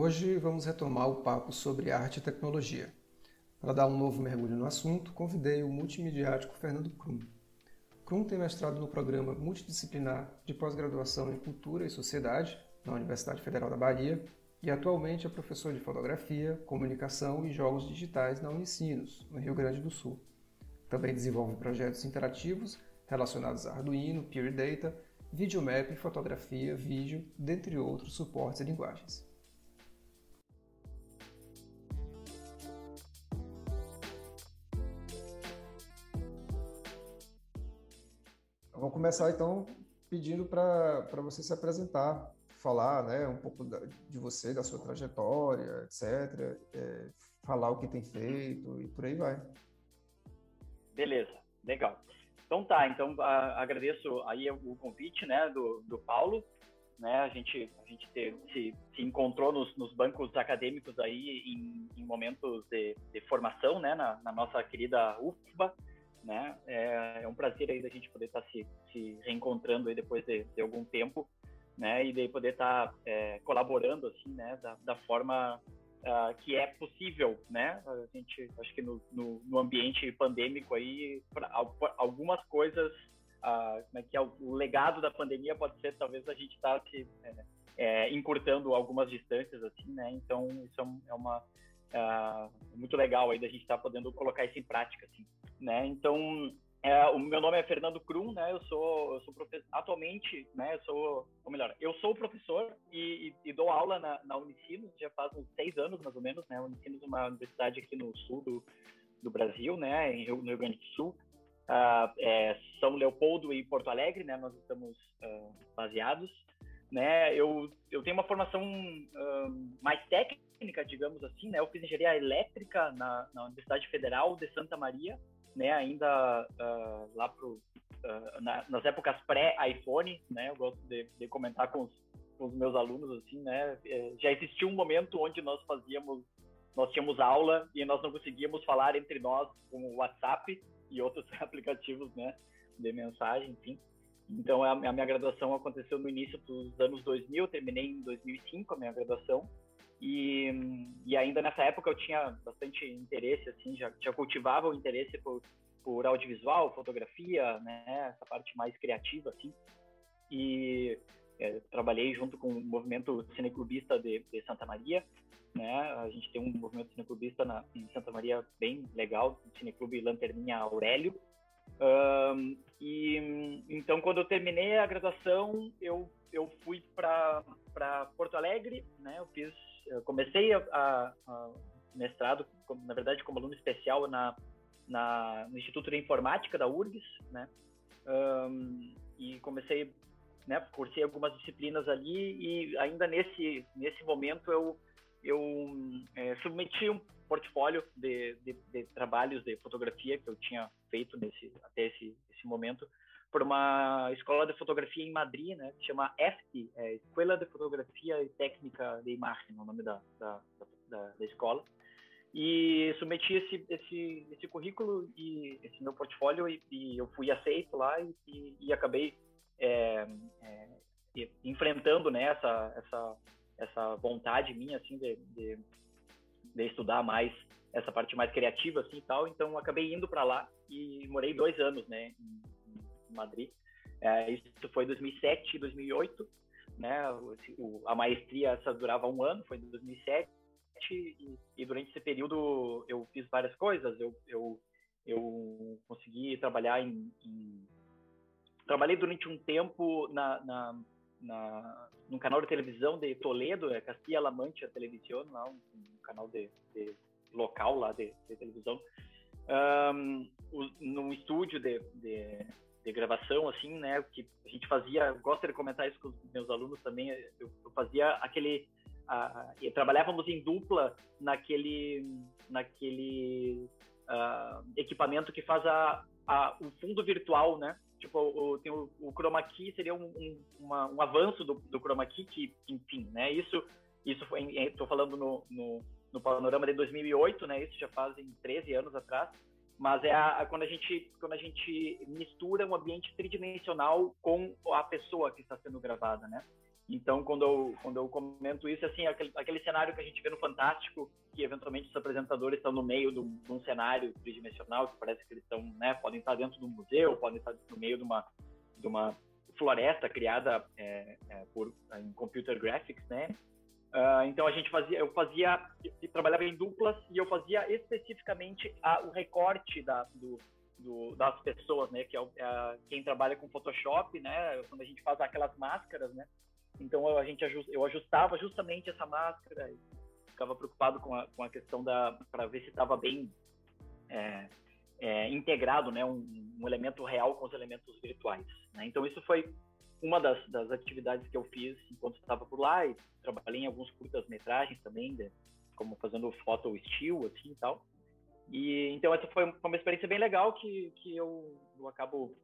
Hoje vamos retomar o papo sobre arte e tecnologia. Para dar um novo mergulho no assunto, convidei o multimediático Fernando Krum. Krum tem mestrado no programa multidisciplinar de pós-graduação em Cultura e Sociedade na Universidade Federal da Bahia e atualmente é professor de fotografia, comunicação e jogos digitais na Unicinos, no Rio Grande do Sul. Também desenvolve projetos interativos relacionados a Arduino, Peer Data, videomap, fotografia, vídeo, dentre outros suportes e linguagens. Vou começar então pedindo para você se apresentar, falar né, um pouco da, de você, da sua trajetória, etc. É, falar o que tem feito e por aí vai. Beleza, legal. Então tá, então a, agradeço aí o convite, né, do, do Paulo, né, a gente, a gente te, se, se encontrou nos, nos bancos acadêmicos aí em, em momentos de, de, formação, né, na, na, nossa querida UFBA, né, é, é, um prazer aí da gente poder estar tá se, se reencontrando aí depois de, de algum tempo, né, e de poder estar tá, é, colaborando, assim, né, da, da forma uh, que é possível, né? A gente, acho que no, no, no ambiente pandêmico aí, pra, algumas coisas, uh, como é que é, o legado da pandemia pode ser talvez a gente estar tá se é, é, encurtando algumas distâncias, assim, né? Então, isso é, é uma uh, muito legal aí da gente estar tá podendo colocar isso em prática, assim, né? Então, é, o meu nome é Fernando Krum, né? Eu sou, eu sou professor, atualmente, né? Eu sou, ou melhor, eu sou professor e, e, e dou aula na, na Unicinos já faz uns seis anos mais ou menos, né? A Unicinos é uma universidade aqui no sul do, do Brasil, né? Em Rio, no Rio Grande do Sul. Uh, é, São Leopoldo e Porto Alegre, né? Nós estamos uh, baseados, né? Eu, eu tenho uma formação uh, mais técnica, digamos assim, né? Eu fiz engenharia elétrica na, na Universidade Federal de Santa Maria, né, ainda uh, lá pro, uh, na, nas épocas pré-iPhone, né, eu gosto de, de comentar com os, com os, meus alunos, assim, né, é, já existia um momento onde nós fazíamos, nós tínhamos aula e nós não conseguíamos falar entre nós com o WhatsApp e outros aplicativos, né, de mensagem, enfim. Então, a, minha graduação aconteceu no início dos anos 2000, terminei em 2005 a minha graduação, e, e ainda nessa época eu tinha bastante interesse, assim, já, já cultivava o interesse por, por audiovisual, fotografia, né, essa parte mais criativa, assim. E é, trabalhei junto com o movimento cineclubista de, de, Santa Maria, né? A gente tem um movimento cineclubista na, em Santa Maria bem legal, o Cineclube Lanterninha Aurélio. Um, e então quando eu terminei a graduação, eu eu fui para Porto Alegre, né? Eu fiz eu comecei a, a, a mestrado, na verdade, como aluno especial na, na, no Instituto de Informática da URGS, né? Um, e comecei, né, cursei algumas disciplinas ali e ainda nesse, nesse momento eu, eu é, submeti um portfólio de, de, de, trabalhos de fotografia que eu tinha feito nesse, até esse, esse momento por uma escola de fotografia em Madrid, né, que chama EFT, é Escola de Fotografia e Técnica de Imagem, o nome da, da, da, da escola. E submeti esse, esse, esse currículo e esse meu portfólio e, e eu fui aceito lá e, e, e acabei é, é, enfrentando né, essa, essa, essa vontade minha assim de, de, de estudar mais essa parte mais criativa assim tal então acabei indo para lá e morei dois anos né em, Madrid. É, isso foi 2007 e 2008, né? O, a maestria essa durava um ano, foi em 2007 e, e, durante esse período eu fiz várias coisas. Eu, eu, eu consegui trabalhar em, em trabalhei durante um tempo na, na, na, no canal de televisão de Toledo, é Castilla-La Mancha Televisão, lá um, um canal de, de, local lá de, de televisão, um, num estúdio de, de, de gravação, assim, né? Que a gente fazia, gosto de comentar isso com os meus alunos também. Eu, eu fazia aquele, a, a, trabalhávamos em dupla naquele, naquele uh, equipamento que faz a, a, o fundo virtual, né? Tipo, o, tem o, o chroma key seria um, um, uma, um avanço do, do chroma key que, enfim, né? Isso, isso foi, estou falando no, no, no panorama de 2008, né? Isso já fazem 13 anos atrás mas é a, a, quando a gente quando a gente mistura um ambiente tridimensional com a pessoa que está sendo gravada, né? Então, quando eu, quando eu comento isso, assim, aquele, aquele cenário que a gente vê no Fantástico, que eventualmente os apresentadores estão no meio de um, de um cenário tridimensional, que parece que eles estão, né, podem estar dentro de um museu, podem estar no meio de uma, de uma floresta criada é, é, por, em computer graphics, né? Uh, então a gente fazia, eu fazia, eu trabalhava em duplas e eu fazia especificamente a, o recorte da, do, do, das pessoas, né? Que é, é, quem trabalha com Photoshop, né? Quando a gente faz aquelas máscaras, né? Então a gente ajust, eu ajustava justamente essa máscara ficava preocupado com a, com a questão da para ver se estava bem é, é, integrado, né? Um, um, elemento real com os elementos virtuais. Né? Então isso foi uma das, das atividades que eu fiz enquanto estava por lá e trabalhei em alguns curtas-metragens também, de, como fazendo foto estilo, assim e tal. E então essa foi uma experiência bem legal que, que eu, eu acabo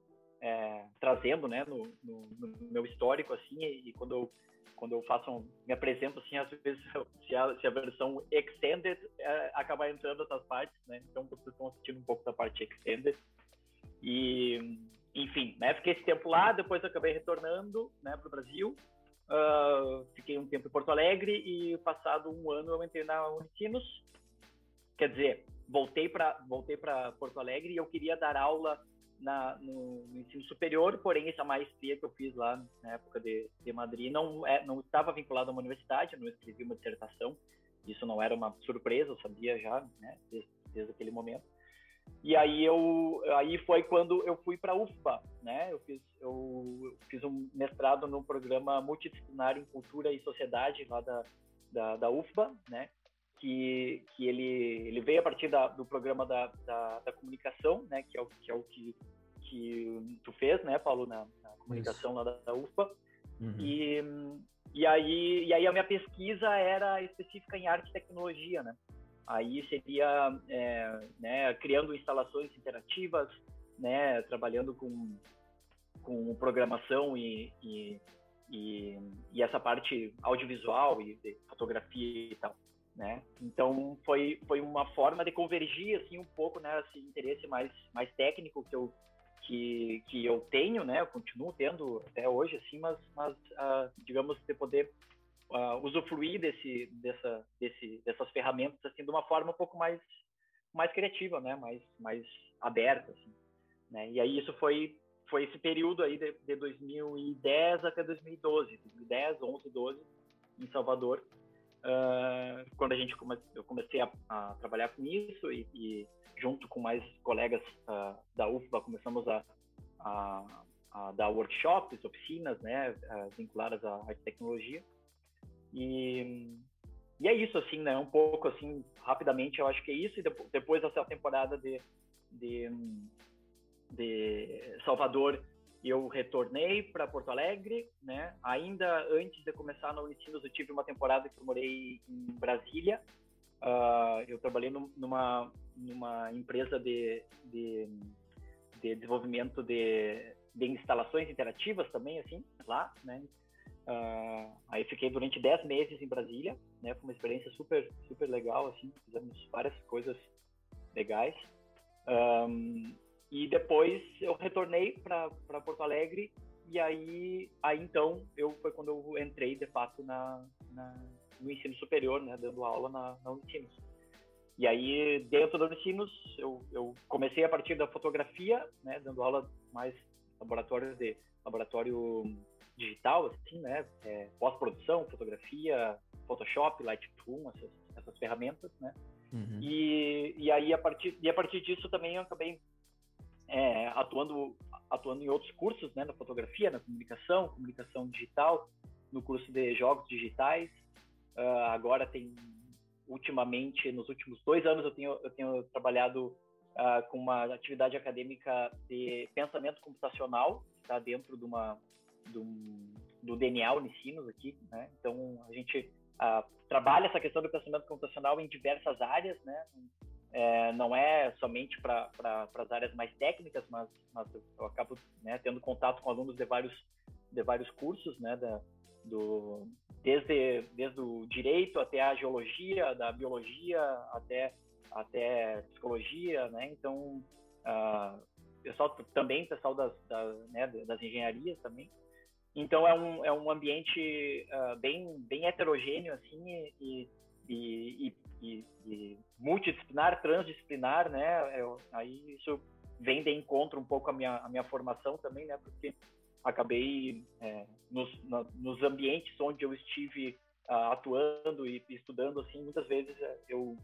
é, trazendo, né, no, no, no, meu histórico assim. E, e, quando eu quando eu faço um, me apresento assim, às vezes se a, se a versão extended é, acabar entrando essas partes, né? Então vocês estão assistindo um pouco da parte extended. E enfim, né? Fiquei esse tempo lá, depois acabei retornando, né, para o Brasil. Uh, fiquei um tempo em Porto Alegre e passado um ano eu entrei na Unicinos. Quer dizer, voltei para voltei para Porto Alegre e eu queria dar aula na, no, no, ensino superior, porém essa maestria que eu fiz lá na época de, de Madrid não é, não estava vinculada a uma universidade, eu não escrevi uma dissertação. Isso não era uma surpresa, eu sabia já, né, desde, desde aquele momento. E aí eu aí foi quando eu fui para a UFBA, né? Eu fiz eu fiz um mestrado no programa multidisciplinar em cultura e sociedade lá da da, da UFBA, né? Que, que ele, ele veio a partir da, do programa da, da, da, comunicação, né? Que é o que é o que, que tu fez, né, Paulo, na, na comunicação Isso. lá da, da UFBA. Uhum. E, e aí e aí a minha pesquisa era específica em arte e tecnologia, né? Aí seria é, né, criando instalações interativas, né, trabalhando com, com programação e, e, e, e essa parte audiovisual e fotografia e tal. Né? Então foi foi uma forma de convergir assim um pouco né esse interesse mais mais técnico que eu que, que eu tenho né eu continuo tendo até hoje assim mas mas uh, digamos de poder uh, usufruir desse, dessa, desse, dessas ferramentas assim de uma forma um pouco mais mais criativa, né? Mais mais aberta, assim, né? E aí isso foi foi esse período aí de, de 2010 até 2012, 2010, 11, 12 em Salvador, uh, quando a gente eu comecei a, a, trabalhar com isso e, e junto com mais colegas uh, da UFBA começamos a, a, a, dar workshops, oficinas, né, uh, vinculadas à e tecnologia. E, e é isso, assim, né? Um pouco, assim, rapidamente, eu acho que é isso. E depois dessa temporada de, de, de Salvador, eu retornei para Porto Alegre, né? Ainda antes de começar na Unicinos, eu tive uma temporada que eu morei em Brasília. Uh, eu trabalhei numa, numa empresa de, de, de desenvolvimento de, de instalações interativas também, assim, lá, né? Uh, aí fiquei durante 10 meses em Brasília, né? Foi uma experiência super, super legal, assim, fizemos várias coisas legais. Um, e depois eu retornei para Porto Alegre e aí, aí então eu foi quando eu entrei de fato na, na no ensino superior, né? Dando aula na, na Unicinos. E aí dentro da Unicinos eu, eu comecei a partir da fotografia, né? Dando aula mais laboratório de laboratório digital, assim, né? É, Pós-produção, fotografia, Photoshop, Lightroom, essas, essas ferramentas, né? Uhum. E, e aí a partir e a partir disso também eu acabei é, atuando atuando em outros cursos, né? Na fotografia, na comunicação, comunicação digital, no curso de jogos digitais. Uh, agora tem ultimamente nos últimos dois anos eu tenho eu tenho trabalhado uh, com uma atividade acadêmica de pensamento computacional, está dentro de uma do, do DNA Unicinos aqui, né? Então a gente uh, trabalha essa questão do pensamento computacional em diversas áreas, né? É, não é somente para pra, as áreas mais técnicas, mas, mas eu acabo né, tendo contato com alunos de vários de vários cursos, né? Da, do desde desde o direito até a geologia, da biologia até até psicologia, né? Então uh, pessoal também pessoal das, das, né, das engenharias também então é um, é um ambiente uh, bem, bem heterogêneo, assim, e, e, e, e, multidisciplinar, transdisciplinar, né? Eu, aí isso vem de encontro um pouco a minha, a minha formação também, né? Porque acabei é, nos, na, nos ambientes onde eu estive uh, atuando e estudando, assim, muitas vezes é, eu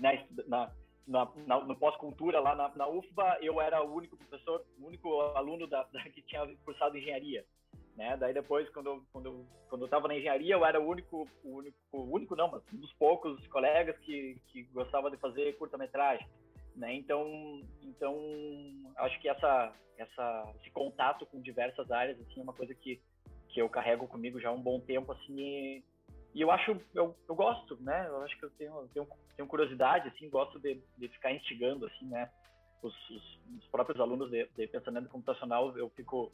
né, na, na, na, no pós-cultura lá na, na, UFBA, eu era o único professor, o único aluno da, da, que tinha cursado engenharia. Né? Daí depois, quando eu, quando, eu, quando eu estava na engenharia, eu era o único, o único, o único não, mas um dos poucos colegas que, que gostava de fazer curta-metragem. Né? Então, então acho que essa, essa, esse contato com diversas áreas assim é uma coisa que, que eu carrego comigo já há um bom tempo assim e, e eu acho eu, eu gosto, né? Eu acho que eu tenho, tenho, tenho curiosidade assim, gosto de, de ficar instigando assim, né? Os, os, os próprios alunos de, de pensamento computacional eu fico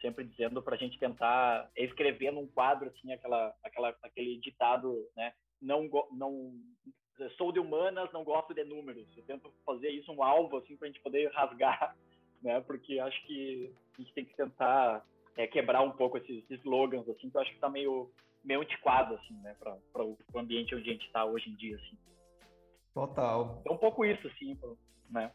sempre dizendo para a gente tentar escrever num quadro assim aquela, aquela aquele ditado, né? Não não sou de humanas, não gosto de números. Eu tento fazer isso um alvo assim para a gente poder rasgar, né? Porque acho que a gente tem que tentar é, quebrar um pouco esses, slogans assim, que eu acho que está meio meio antiquado assim, né? Para o ambiente onde a gente está hoje em dia assim. Total. É um pouco isso assim, né?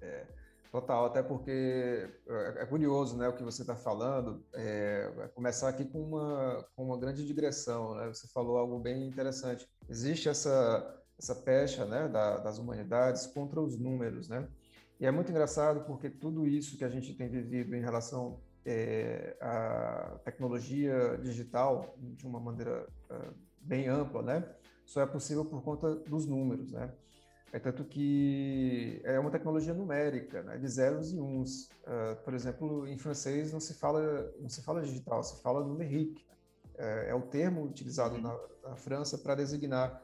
É. Total, até porque é, é curioso né, o que você está falando. É, vai começar aqui com uma, com uma grande digressão. Né? Você falou algo bem interessante. Existe essa, essa pecha né, da, das humanidades contra os números. Né? E é muito engraçado porque tudo isso que a gente tem vivido em relação é, à tecnologia digital, de uma maneira uh, bem ampla, né, só é possível por conta dos números. Né? É tanto que é uma tecnologia numérica, né, de zeros e uns. Uh, por exemplo, em francês não se fala não se fala digital, se fala numérique. É, é o termo utilizado uhum. na, na França para designar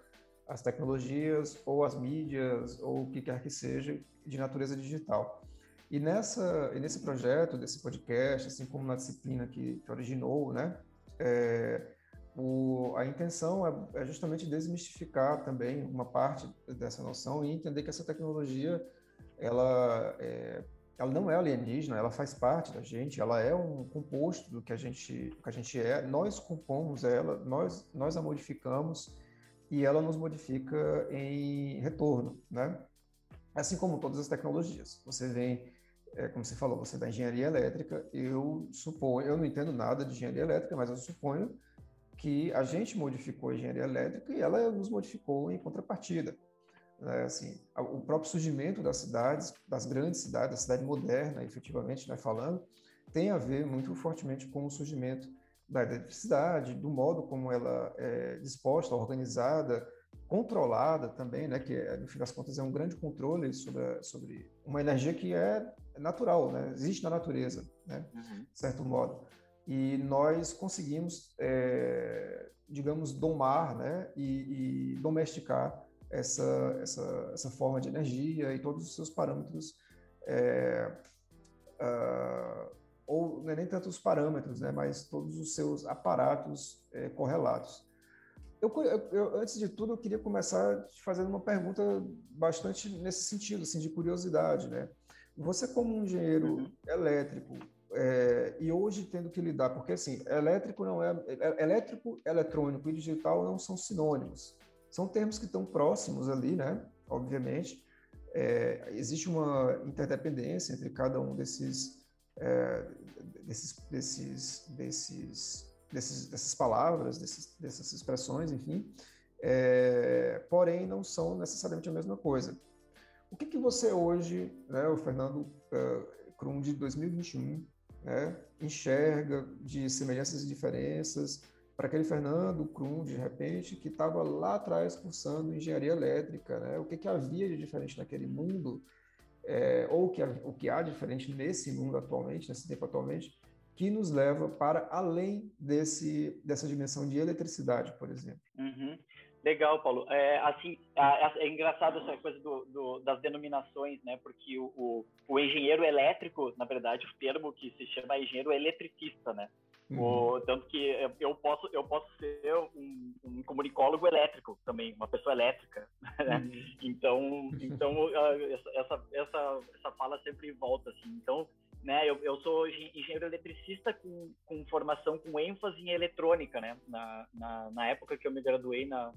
as tecnologias ou as mídias ou o que quer que seja de natureza digital. E nessa e nesse projeto desse podcast, assim como na disciplina que, que originou, né, é, o, a intenção é, é, justamente desmistificar também uma parte dessa noção e entender que essa tecnologia ela, é, ela não é alienígena, ela faz parte da gente, ela é um composto do que a gente, que a gente é, nós compomos ela, nós, nós a modificamos e ela nos modifica em retorno, né? Assim como todas as tecnologias. Você vem, é, como você falou, você é da engenharia elétrica, eu suponho, eu não entendo nada de engenharia elétrica, mas eu suponho que a gente modificou a engenharia elétrica e ela nos modificou em contrapartida. É, assim, o próprio surgimento das cidades, das grandes cidades, da cidade moderna, efetivamente, né, falando, tem a ver muito fortemente com o surgimento da eletricidade, do modo como ela é disposta, organizada, controlada também, né, que no fim das contas é um grande controle sobre, sobre uma energia que é natural, né, existe na natureza, né, uhum. de certo modo e nós conseguimos, é, digamos, domar né, e, e, domesticar essa, essa, essa forma de energia e todos os seus parâmetros, é, uh, ou não é nem tanto os parâmetros, né, mas todos os seus aparatos é, correlatos. Eu, eu, antes de tudo, eu queria começar te fazendo uma pergunta bastante nesse sentido, assim, de curiosidade, né? Você como um engenheiro uhum. elétrico, é, e hoje tendo que lidar, porque assim, elétrico não é, é, elétrico, eletrônico e digital não são sinônimos. São termos que estão próximos ali, né? Obviamente, é, existe uma interdependência entre cada um desses, é, desses, desses, desses, desses, dessas palavras, desses, dessas expressões, enfim. É, porém, não são necessariamente a mesma coisa. O que, que você hoje, né, o Fernando uh, de 2021, né, enxerga de semelhanças e diferenças para aquele Fernando Krum, de repente, que estava lá atrás cursando engenharia elétrica, né? O que, que havia de diferente naquele mundo, é, ou que, o que há de diferente nesse mundo atualmente, nesse tempo atualmente, que nos leva para além desse, dessa dimensão de eletricidade, por exemplo. Uhum. Legal, Paulo. É, assim, é, engraçado essa coisa do, do, das denominações, né? Porque o, o, o, engenheiro elétrico, na verdade, o termo que se chama engenheiro eletricista, né? Uhum. O, tanto que eu posso, eu posso ser um, um, comunicólogo elétrico também, uma pessoa elétrica. Né? Uhum. Então, então essa, essa, essa fala sempre volta assim. Então, né? Eu, eu sou engenheiro eletricista com, com formação com ênfase em eletrônica, né? Na, na, na época que eu me graduei na,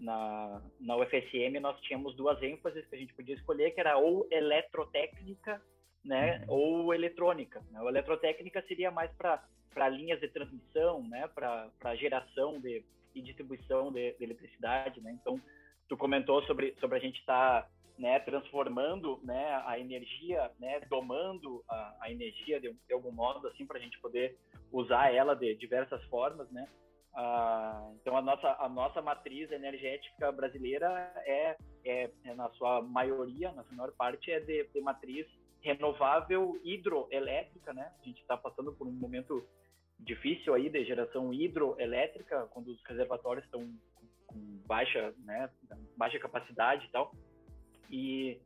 na, na UFSM, nós tínhamos duas ênfases que a gente podia escolher, que era ou eletrotécnica, né? Uhum. Ou eletrônica. Né? O eletrotécnica seria mais para linhas de transmissão, né? Para geração de, e distribuição de, de eletricidade, né? Então, tu comentou sobre, sobre a gente estar tá, né, transformando né, a energia, né, domando a, a energia de, de, algum modo, assim, para a gente poder usar ela de diversas formas, né? Ah, então a nossa a nossa matriz energética brasileira é, é, é, na sua maioria, na sua maior parte é de, de matriz renovável hidroelétrica, né? A gente está passando por um momento difícil aí de geração hidroelétrica, quando os reservatórios estão com baixa, né, baixa capacidade e tal. E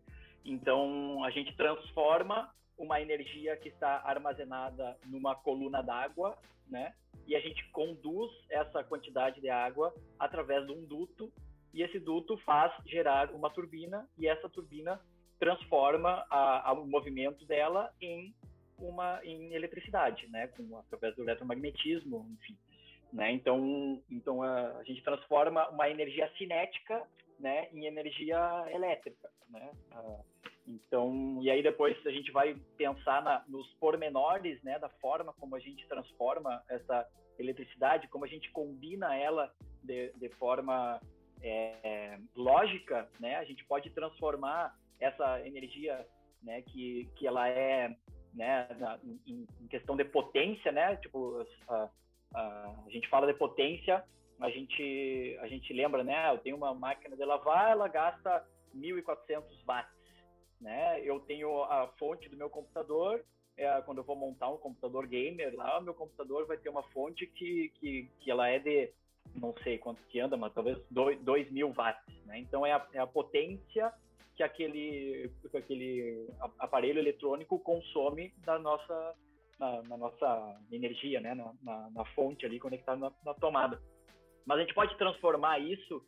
então a gente transforma uma energia que está armazenada numa coluna d'água, né? E a gente conduz essa quantidade de água através de um duto e esse duto faz gerar uma turbina e essa turbina transforma a, a, o movimento dela em uma em eletricidade, né? Com através do eletromagnetismo, enfim. Né? Então, então a, a, gente transforma uma energia cinética, né, em energia elétrica, né? Ah, então, e aí depois a gente vai pensar na, nos pormenores, né, da forma como a gente transforma essa eletricidade, como a gente combina ela de, de forma é, lógica, né? A gente pode transformar essa energia, né, que, que ela é, né, na, em, em, questão de potência, né? Tipo, a, a, a gente fala de potência, a gente a gente lembra, né? Eu tenho uma máquina de lavar, ela gasta 1.400 watts, né? Eu tenho a fonte do meu computador, é, quando eu vou montar um computador gamer lá, o meu computador vai ter uma fonte que, que, que ela é de, não sei quanto que anda, mas talvez 2 mil watts, né? Então é a, é a potência que aquele, que aquele aparelho eletrônico consome da nossa, na, na nossa energia, né? Na, na, na, fonte ali conectada na, na tomada. Mas a gente pode transformar isso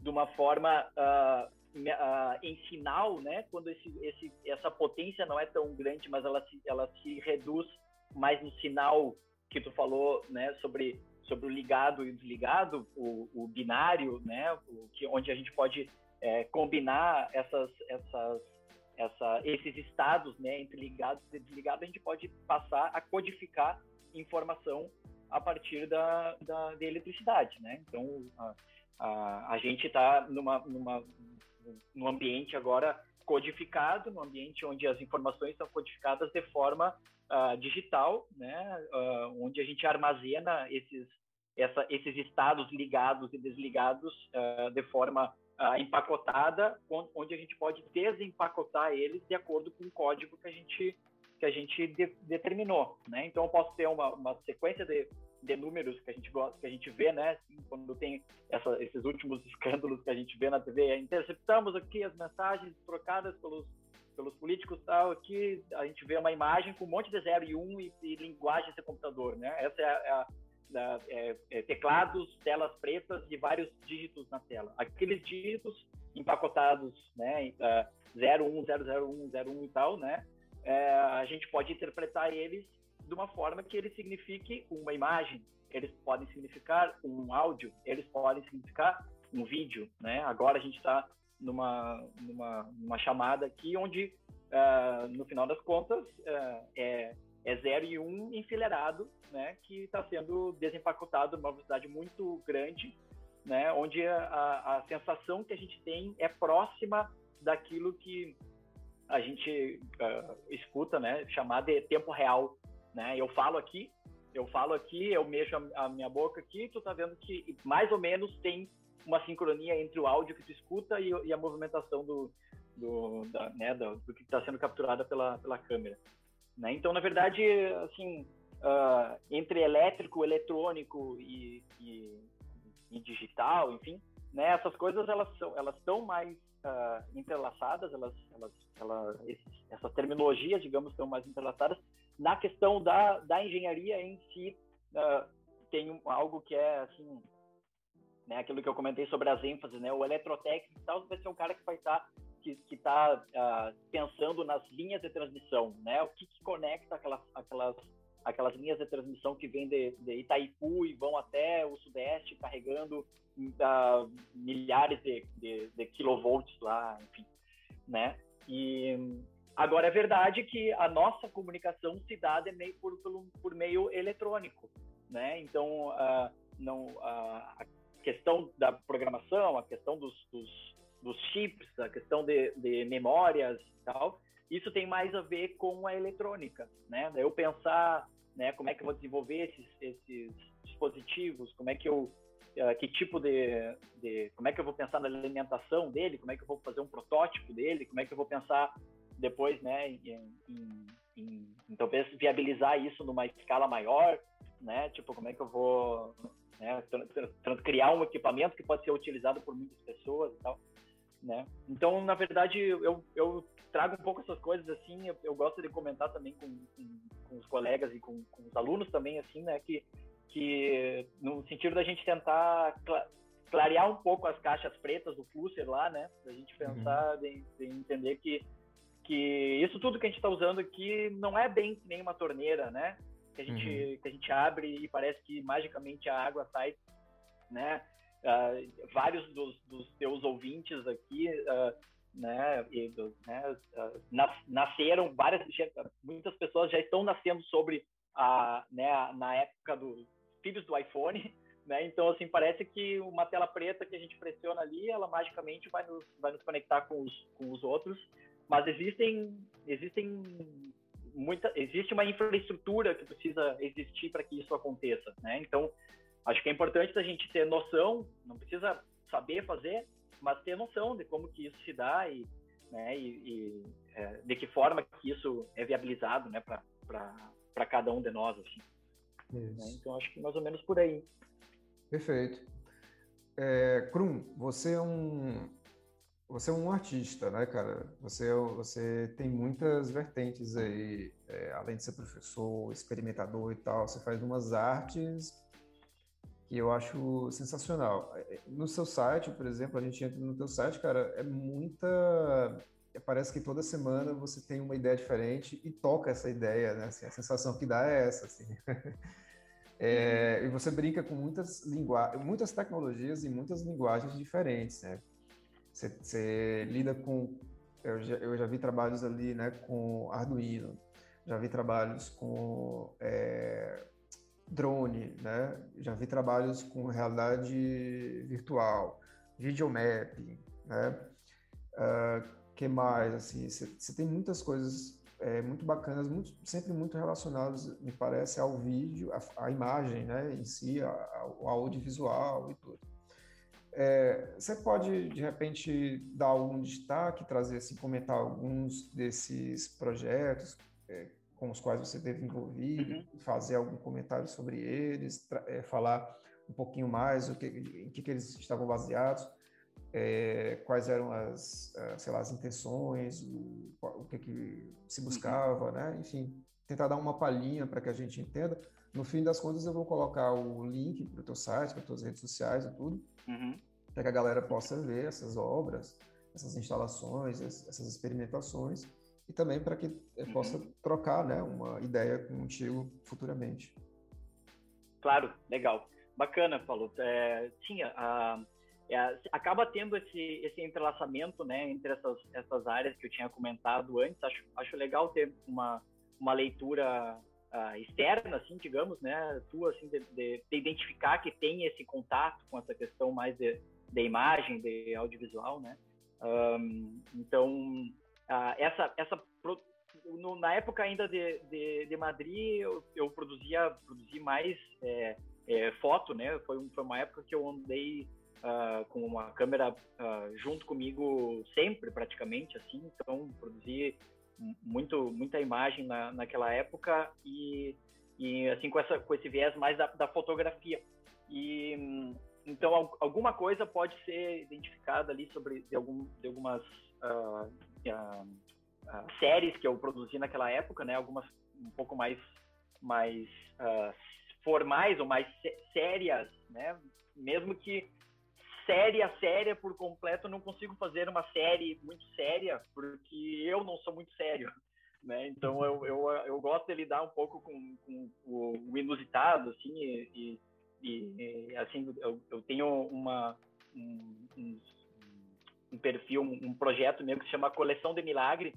de uma forma uh, uh, em sinal, né? Quando esse, esse, essa potência não é tão grande, mas ela se, ela se reduz mais no sinal que tu falou, né? Sobre, sobre o ligado e o desligado, o, o binário, né? O, que, onde a gente pode é, combinar essas, essas, essa, esses estados, né? Entre ligado e desligado, a gente pode passar a codificar informação a partir da, da, da eletricidade, né? Então, a, a, a gente está numa, numa, num ambiente agora codificado, num ambiente onde as informações são codificadas de forma uh, digital, né? Uh, onde a gente armazena esses, essa, esses estados ligados e desligados uh, de forma empacotada, onde a gente pode desempacotar eles de acordo com o código que a gente que a gente de, determinou, né? Então eu posso ter uma, uma sequência de, de números que a gente gosta, que a gente vê, né? Assim, quando tem essa, esses últimos escândalos que a gente vê na TV, interceptamos aqui as mensagens trocadas pelos pelos políticos tal, aqui a gente vê uma imagem com um monte de zero e um e, e linguagem de computador, né? Essa é a, a é, é, teclados, telas pretas e vários dígitos na tela. Aqueles dígitos empacotados, né? Uh, 01, 001, 01 e tal, né? é, a gente pode interpretar eles de uma forma que ele signifique uma imagem, eles podem significar um áudio, eles podem significar um vídeo, né? Agora a gente está numa, numa, numa, chamada aqui onde, uh, no final das contas, uh, é, é 0 e 1 um enfileirado, né? Que está sendo desempacotado numa velocidade muito grande, né? Onde a, a sensação que a gente tem é próxima daquilo que a gente uh, escuta, né, de tempo real, né? Eu falo aqui, eu falo aqui, eu mexo a, a, minha boca aqui, tu tá vendo que mais ou menos tem uma sincronia entre o áudio que tu escuta e, e a movimentação do, do, da, né, do, do que está sendo capturada pela, pela câmera. Né? Então, na verdade, assim, uh, entre elétrico, eletrônico e, e, e digital, enfim, né, essas coisas elas são elas estão mais uh, entrelaçadas, elas, elas, elas, essas terminologias, digamos, estão mais entrelaçadas. Na questão da, da engenharia em si, uh, tem algo que é, assim, né, aquilo que eu comentei sobre as ênfases, né, o eletrotécnico tal, vai ser um cara que vai estar, que que está uh, ah, pensando nas linhas de transmissão, né? O que, que conecta aquelas, aquelas, aquelas linhas de transmissão que vêm de, de Itaipu e vão até o Sudeste carregando uh, milhares de, de, de kilovolts lá, enfim, né? E agora é verdade que a nossa comunicação se dá meio por, por, por meio eletrônico, né? Então, uh, não, uh, a questão da programação, a questão dos, dos, dos chips, a questão de, de, memórias e tal, isso tem mais a ver com a eletrônica, né? Eu pensar, né, como é que eu vou desenvolver esses, esses dispositivos, como é que eu uh, que tipo de, de, como é que eu vou pensar na alimentação dele, como é que eu vou fazer um protótipo dele, como é que eu vou pensar depois, né, em, em, em, em talvez viabilizar isso numa escala maior, né, tipo como é que eu vou né, criar um equipamento que pode ser utilizado por muitas pessoas e tal, né. Então, na verdade, eu, eu trago um pouco essas coisas assim, eu, eu gosto de comentar também com, com, com os colegas e com, com, os alunos também, assim, né, que que no sentido da gente tentar clarear um pouco as caixas pretas do Flusser lá, né? Da gente uhum. pensar, uhum. de, de, entender que, que isso tudo que a gente está usando aqui não é bem que nem uma torneira, né? Que a gente, uhum. que a gente abre e parece que magicamente a água sai, né? Uh, vários dos, dos teus ouvintes aqui, uh, né, e, né uh, nasceram várias, muitas pessoas já estão nascendo sobre a, né, na época do, filhos do iPhone, né? Então, assim, parece que uma tela preta que a gente pressiona ali, ela magicamente vai nos, vai nos conectar com os, com os outros. Mas existem, existem muita, existe uma infraestrutura que precisa existir para que isso aconteça, né? Então, acho que é importante a gente ter noção, não precisa saber fazer, mas ter noção de como que isso se dá e, né, e, e é, de que forma que isso é viabilizado, né, para cada um de nós, assim. Né? Então acho que mais ou menos por aí. Perfeito. É, Krum, você é um você é um artista, né, cara? Você, é você tem muitas vertentes aí, é, além de ser professor, experimentador e tal, você faz umas artes que eu acho sensacional. É, no seu site, por exemplo, a gente entra no teu site, cara, é muita... Parece que toda semana você tem uma ideia diferente e toca essa ideia, né? Assim, a sensação que dá é essa, assim. É, e você brinca com muitas linguagens, muitas tecnologias e muitas linguagens diferentes, né? Você, você lida com, eu já, eu já, vi trabalhos ali, né, com Arduino, já vi trabalhos com é, drone, né? Já vi trabalhos com realidade virtual, videomapping, né? Uh, que mais assim? Você tem muitas coisas é, muito bacanas, muito, sempre muito relacionados, me parece, ao vídeo, à, à imagem né, em si, ao audiovisual e tudo. É, você pode, de repente, dar algum destaque, trazer, assim, comentar alguns desses projetos é, com os quais você teve envolvido, uhum. fazer algum comentário sobre eles, é, falar um pouquinho mais o que, em que, que eles estavam baseados? é, quais eram as, sei lá, as intenções, o, o que, que se uhum. buscava, uhum. né? Enfim, tentar dar uma palhinha para que a gente entenda. No fim das contas, eu vou colocar o link para o teu site, para as tuas redes sociais e tudo, uhum. Para que a galera possa ver essas obras, essas instalações, essas experimentações, e também para que uhum. possa trocar né, uma ideia contigo futuramente. Claro, legal. Bacana, Paulo. É, tinha a é, acaba tendo esse, esse entrelaçamento né, entre essas, essas áreas que eu tinha comentado antes. Acho, acho legal ter uma, uma leitura uh, externa, assim, digamos, né, tua, assim, de, de, de, identificar que tem esse contato com essa questão mais de, de imagem, de audiovisual, né. Um, então, uh, essa, essa no, na época ainda de, de, de Madrid, eu, eu, produzia, produzi mais é, é, foto, né? Foi, foi uma época que eu andei uh, com uma câmera uh, junto comigo sempre, praticamente, assim. Então, produzi muito, muita imagem na, naquela época e, e, assim, com, essa, com esse viés mais da, da fotografia. E, então, alguma coisa pode ser identificada ali sobre de, algum, de algumas uh, séries que eu produzi naquela época, né? Algumas um pouco mais, mais formais ou mais sérias, né? Mesmo que séria, séria por completo, eu não consigo fazer uma série muito séria, porque eu não sou muito sério. Né? Então eu, eu, eu gosto de lidar um pouco com, com o, inusitado, assim, e, e, e assim, eu, eu, tenho uma, um, um, um perfil, um, um, projeto meu que se chama Coleção de Milagre,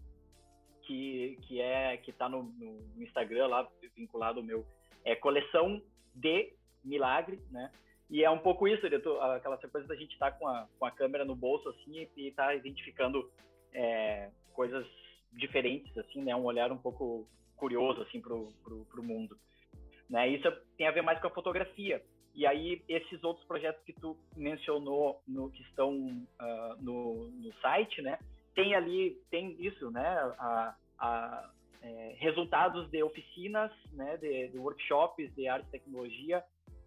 que, que é que está no, no, Instagram lá vinculado ao meu é coleção de milagre, né? E é um pouco isso, aquela coisa da gente estar tá com, a, com a câmera no bolso assim e estar tá identificando é, coisas diferentes assim, né? Um olhar um pouco curioso assim pro, pro mundo, né? Isso tem a ver mais com a fotografia. E aí esses outros projetos que tu mencionou no que estão uh, no, no site, né? Tem ali tem isso, né? A, a é, resultados de oficinas, né? De, de, workshops de arte e tecnologia,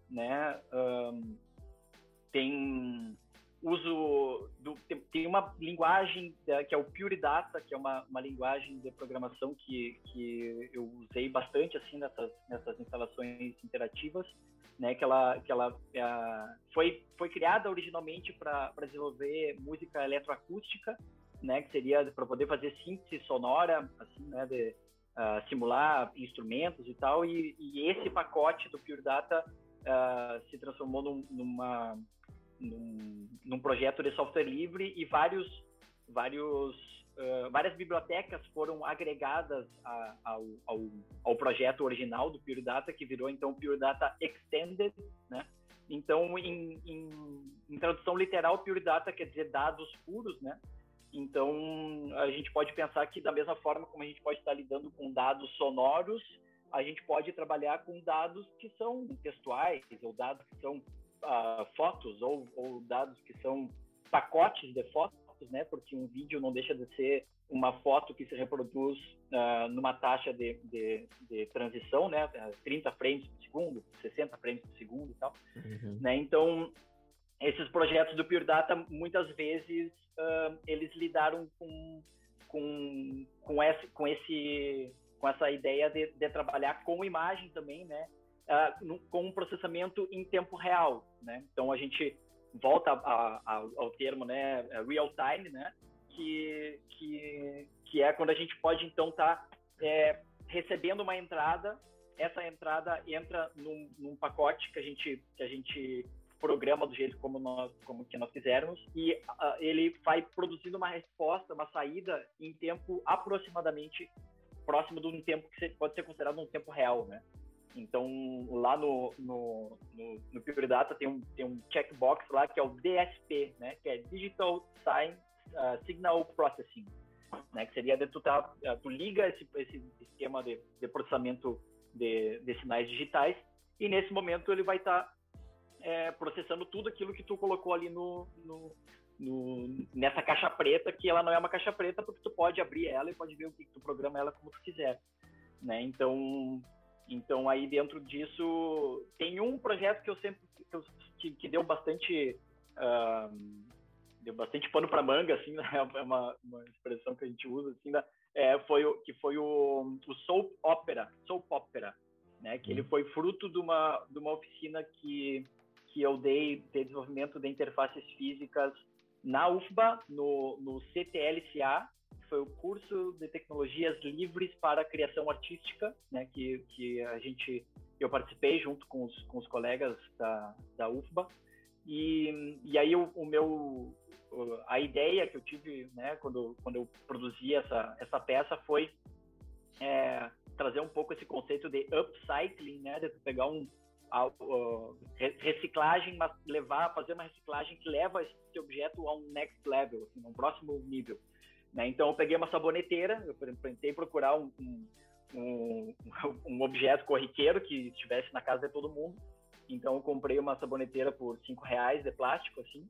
né? Um, tem uso do, tem, uma linguagem que é o Pure Data, que é uma, uma linguagem de programação que, que eu usei bastante assim nessas, nessas instalações interativas, né? Que ela, que ela é, foi, foi criada originalmente para desenvolver música eletroacústica, né? Que seria para poder fazer síntese sonora, assim, né? De uh, simular instrumentos e tal. E, e, esse pacote do Pure Data uh, se transformou num, numa num, num projeto de software livre e vários, vários, uh, várias bibliotecas foram agregadas a, ao, ao, ao, projeto original do Pure Data, que virou então Pure Data Extended, né? Então, em, em, em tradução literal, Pure Data quer dizer dados puros, né? Então, a gente pode pensar que, da mesma forma como a gente pode estar lidando com dados sonoros, a gente pode trabalhar com dados que são textuais, ou dados que são uh, fotos ou, ou, dados que são pacotes de fotos, né? Porque um vídeo não deixa de ser uma foto que se reproduz uh, numa taxa de, de, de, transição, né? 30 frames por segundo, 60 frames por segundo e tal. Uhum. Né? Então, esses projetos do Pure Data, muitas vezes, uh, eles lidaram com, com, com, esse, com, esse, com essa ideia de, de trabalhar com imagem também, né? uh, no, com um processamento em tempo real, né? Então a gente volta a, a, ao termo, né, é real time, né? Que, que, que é quando a gente pode então estar tá, é, recebendo uma entrada, essa entrada entra num, num, pacote que a gente que a gente programa do jeito como nós como que nós quisermos e uh, ele vai produzindo uma resposta, uma saída em tempo aproximadamente próximo de um tempo que pode ser considerado um tempo real, né? Então, lá no, no, no, no Pure Data tem um, tem um checkbox lá que é o DSP, né? Que é Digital Sign, uh, Signal Processing, né? Que seria de tu, tá, uh, tu liga esse, esse esquema de, de processamento de, de, sinais digitais e nesse momento ele vai estar tá, é, processando tudo aquilo que tu colocou ali no, no, no, nessa caixa preta, que ela não é uma caixa preta porque tu pode abrir ela e pode ver o que tu programa ela como tu quiser, né? Então então aí dentro disso tem um projeto que eu sempre que, que deu bastante uh, deu bastante pano para manga assim, né? é uma, uma, expressão que a gente usa assim, né? é, foi o, que foi o, o soap opera, soap opera, né? Que ele uhum. foi fruto de uma de uma oficina que que eu dei de desenvolvimento de interfaces físicas na UFBA, no, no CTLCA, foi o curso de tecnologias livres para a criação artística, né, que, que a gente eu participei junto com os, com os colegas da, da UFBA. E, e aí o, o meu a ideia que eu tive, né, quando quando eu produzi essa essa peça foi é, trazer um pouco esse conceito de upcycling, né, de pegar um a, a, reciclagem, mas levar, fazer uma reciclagem que leva esse objeto a um next level, assim, um próximo nível. Né? Então eu peguei uma saboneteira, eu tentei procurar um, um, um, objeto corriqueiro que estivesse na casa de todo mundo. Então eu comprei uma saboneteira por cinco reais de plástico, assim,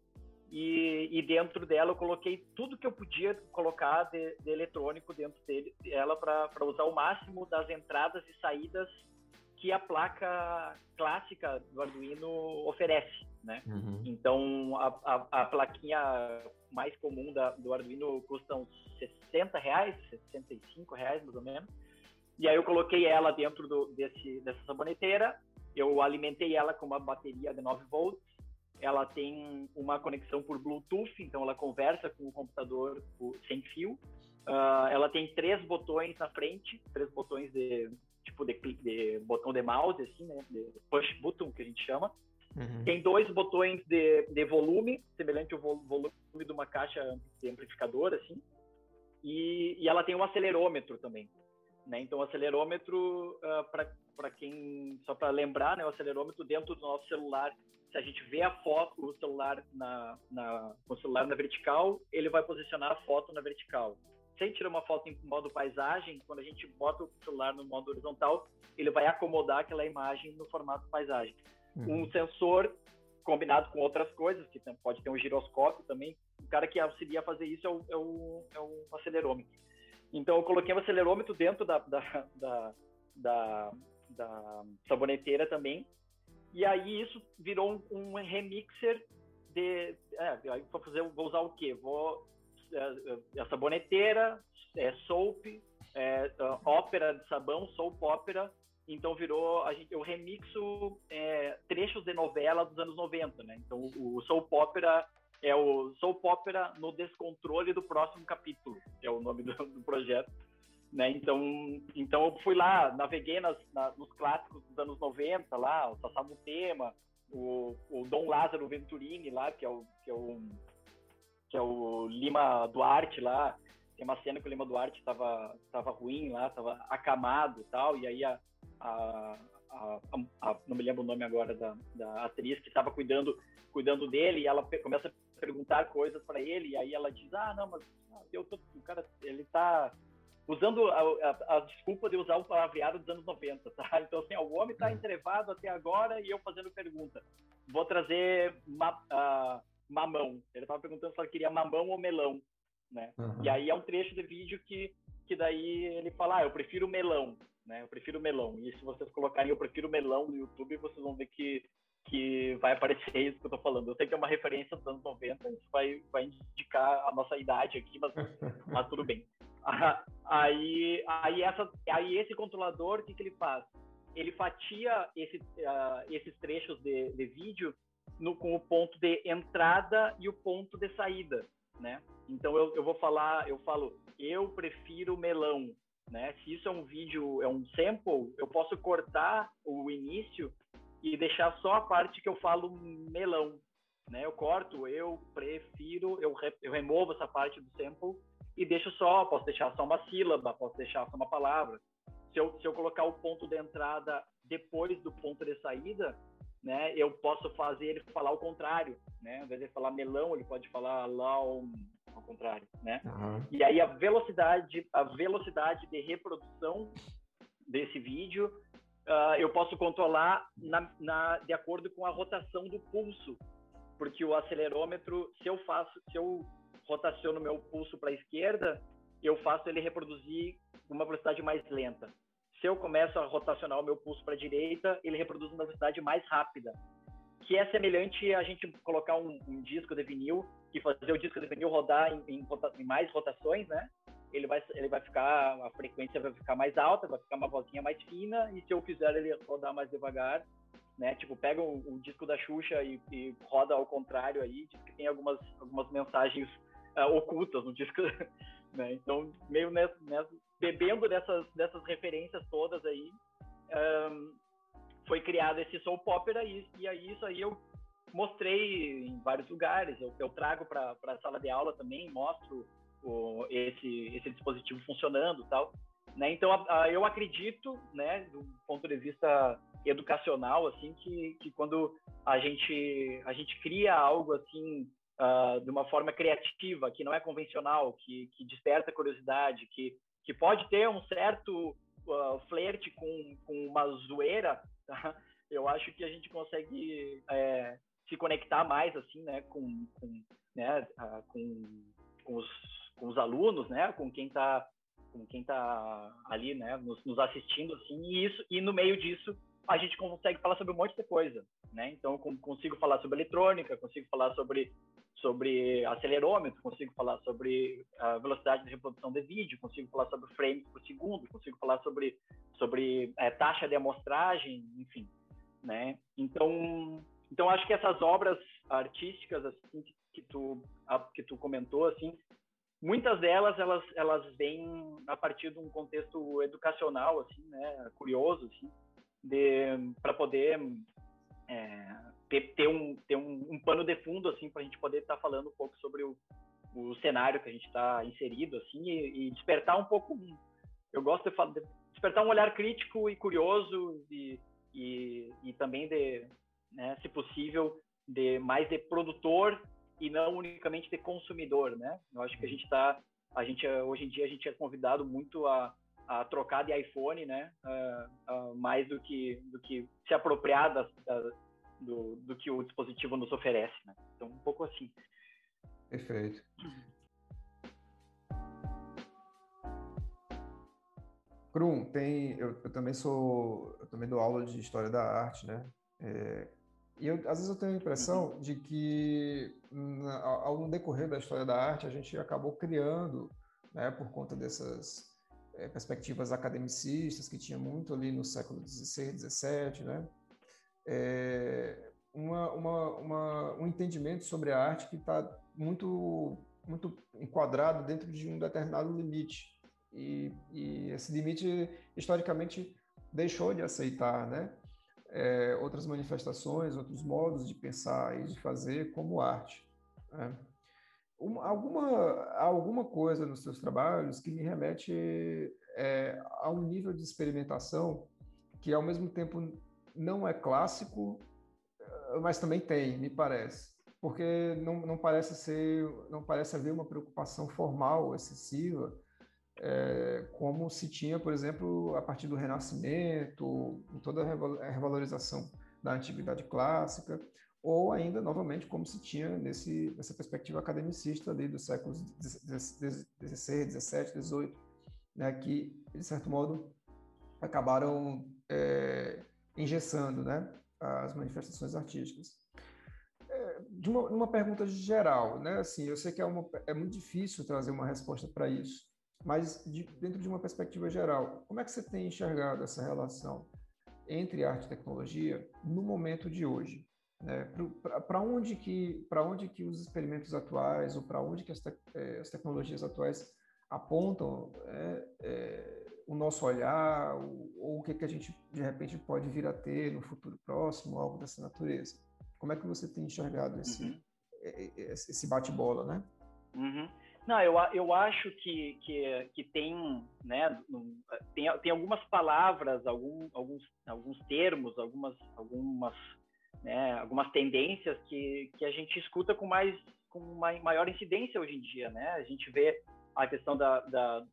e, e, dentro dela eu coloquei tudo que eu podia colocar de, de eletrônico dentro dele, dela para usar o máximo das entradas e saídas que a placa clássica do Arduino oferece, né? Uhum. Então a, a, a, plaquinha mais comum da, do Arduino custa uns 60 reais, 65 reais mais ou menos. E aí eu coloquei ela dentro do, desse, dessa saboneteira, eu alimentei ela com uma bateria de 9 volts ela tem uma conexão por Bluetooth, então ela conversa com o computador sem fio. Uh, ela tem três botões na frente, três botões de tipo de, de botão de mouse, assim, né? De push button que a gente chama. Uhum. Tem dois botões de, de volume, semelhante ao volume de uma caixa de amplificador, assim. E, e ela tem um acelerômetro também. Né? Então, o acelerômetro, uh, ah, para quem, só para lembrar, né, o acelerômetro dentro do nosso celular, se a gente vê a foto, o celular na, na, o celular na vertical, ele vai posicionar a foto na vertical. Se a gente tira uma foto em modo paisagem, quando a gente bota o celular no modo horizontal, ele vai acomodar aquela imagem no formato paisagem. Uhum. Um sensor combinado com outras coisas, que pode ter um giroscópio também, o cara que auxilia a fazer isso é o, é o, é o acelerômetro. Então, eu coloquei o acelerômetro dentro da, da, da, da, da saboneteira também, e aí isso virou um, um remixer de... É, vou, fazer, vou usar o quê? Vou... É, é a saboneteira, é, soap, é, ópera de sabão, soap ópera, então virou a gente, eu remixo é, trechos de novela dos anos 90, né? Então o, o soap opera é o soap opera no descontrole do próximo capítulo, é o nome do, do projeto, né? Então, então eu fui lá, naveguei nas, na, nos clássicos dos anos 90 lá, o Sassamo Tema, o, o Dom Lázaro Venturini lá, que é o que é o que é o Lima Duarte lá, tem uma cena que o Lima Duarte estava tava ruim lá, estava acamado e tal, e aí a, a, a, a, não me lembro o nome agora da, da atriz que estava cuidando cuidando dele e ela começa a perguntar coisas para ele e aí ela diz ah não mas eu tô o cara ele está usando a, a, a, desculpa de usar o palavreado dos anos 90 tá? Então assim o homem está entrevado até agora e eu fazendo pergunta. Vou trazer uh, mamão. Ele estava perguntando se ela queria mamão ou melão né uhum. e aí é um trecho de vídeo que que daí ele fala ah, eu prefiro melão né? Eu prefiro melão. E se vocês colocarem eu prefiro melão no YouTube, vocês vão ver que, que vai aparecer isso que eu tô falando. Eu sei que é uma referência dos anos 90, isso vai, vai indicar a nossa idade aqui, mas, mas tudo bem. Aí, aí, essa, aí esse controlador, o que, que ele faz? Ele fatia esse, uh, esses trechos de, de vídeo no, com o ponto de entrada e o ponto de saída, né? Então eu, eu vou falar, eu falo, eu prefiro melão, né? Se isso é um vídeo, é um sample, eu posso cortar o início e deixar só a parte que eu falo melão, né? Eu corto, eu prefiro, eu, re, eu removo essa parte do sample e deixo só, posso deixar só uma sílaba, posso deixar só uma palavra. Se eu, se eu colocar o ponto de entrada depois do ponto de saída, né? Eu posso fazer ele falar o contrário, né? Ao invés de falar melão, ele pode falar laum, ao contrário, né? Uhum. E aí a velocidade, a velocidade de reprodução desse vídeo, uh, eu posso controlar na, na, de acordo com a rotação do pulso, porque o acelerômetro, se eu faço, se eu rotaciono meu pulso para a esquerda, eu faço ele reproduzir uma velocidade mais lenta. Se eu começo a rotacionar o meu pulso para a direita, ele reproduz uma velocidade mais rápida que é semelhante a gente colocar um, um, disco de vinil e fazer o disco de vinil rodar em, em, em, mais rotações, né? Ele vai, ele vai ficar, a frequência vai ficar mais alta, vai ficar uma vozinha mais fina, e se eu fizer ele rodar mais devagar, né? Tipo, pega o, disco da Xuxa e, e, roda ao contrário aí, diz que tem algumas, algumas mensagens uh, ocultas no disco, né? Então, meio nessa, nessa, bebendo dessas, dessas referências todas aí, um, foi criado esse soap opera e, e aí isso aí eu mostrei em vários lugares, eu, eu trago para a sala de aula também, mostro o, esse, esse dispositivo funcionando tal. Né? Então, a, a, eu acredito, né, do ponto de vista educacional, assim, que, que quando a gente, a gente cria algo assim uh, de uma forma criativa, que não é convencional, que, que desperta curiosidade, que, que pode ter um certo uh, flerte com, com uma zoeira, tá? eu acho que a gente consegue é, se conectar mais assim, né, com, com né, com, com, os, com os alunos, né, com quem está com quem tá ali, né, nos, nos, assistindo assim, e isso e no meio disso a gente consegue falar sobre um monte de coisa, né? Então consigo falar sobre eletrônica, consigo falar sobre sobre acelerômetro, consigo falar sobre a velocidade de reprodução de vídeo, consigo falar sobre frames por segundo, consigo falar sobre sobre é, taxa de amostragem, enfim, né? Então então acho que essas obras artísticas assim que, que tu a, que tu comentou assim, muitas delas elas elas vêm a partir de um contexto educacional assim, né, curioso assim, de para poder é, ter, ter, um, ter um, um, pano de fundo assim para a gente poder estar tá falando um pouco sobre o, o cenário que a gente está inserido assim e, e, despertar um pouco eu gosto de, de, despertar um olhar crítico e curioso e, e, e também de né, se possível de mais de produtor e não unicamente de consumidor né eu acho que a gente está a gente hoje em dia a gente é convidado muito a a trocar de iPhone, né? Uh, uh, mais do que do que se apropriar da, da, do, do que o dispositivo nos oferece, né? Então um pouco assim. Perfeito. Krum, tem, eu, eu, também sou, eu também dou aula de história da arte, né? É, e eu, às vezes eu tenho a impressão uhum. de que na, ao decorrer da história da arte a gente acabou criando, né, por conta dessas é, perspectivas academicistas que tinha muito ali no século XVI, XVII, né? É, uma, uma, uma, um entendimento sobre a arte que está muito, muito enquadrado dentro de um determinado limite. E, e esse limite, historicamente, deixou de aceitar né? É, outras manifestações, outros modos de pensar e de fazer como arte. Né? uma, alguma, alguma coisa nos seus trabalhos que me remete é, a um nível de experimentação que, ao mesmo tempo, não é clássico, eh, mas também tem, me parece. Porque não, não parece ser, não parece haver uma preocupação formal excessiva, é, como se tinha, por exemplo, a partir do Renascimento, em toda a revalorização da antiguidade clássica, ou ainda, novamente, como se tinha nesse, nessa perspectiva academicista ali dos séculos XVI, XVII, XVIII, né, que, de certo modo, acabaram é, engessando né, as manifestações artísticas. É, de uma, uma, pergunta geral, né, assim, eu sei que é, uma, é muito difícil trazer uma resposta para isso, mas de, dentro de uma perspectiva geral, como é que você tem enxergado essa relação entre arte e tecnologia no momento de hoje? Né? Para onde que para onde que os experimentos atuais ou para onde que as, te, é, as, tecnologias atuais apontam é, é, o nosso olhar ou, ou, o que que a gente de repente pode vir a ter no futuro próximo, algo dessa natureza? Como é que você tem enxergado esse uhum. É, é, esse bate-bola, né? Uhum. Não, eu, eu acho que, que, que tem, né, tem, tem algumas palavras, algum, alguns, alguns termos, algumas, algumas né, algumas tendências que, que a gente escuta com mais com uma maior incidência hoje em dia, né? A gente vê a questão da, da,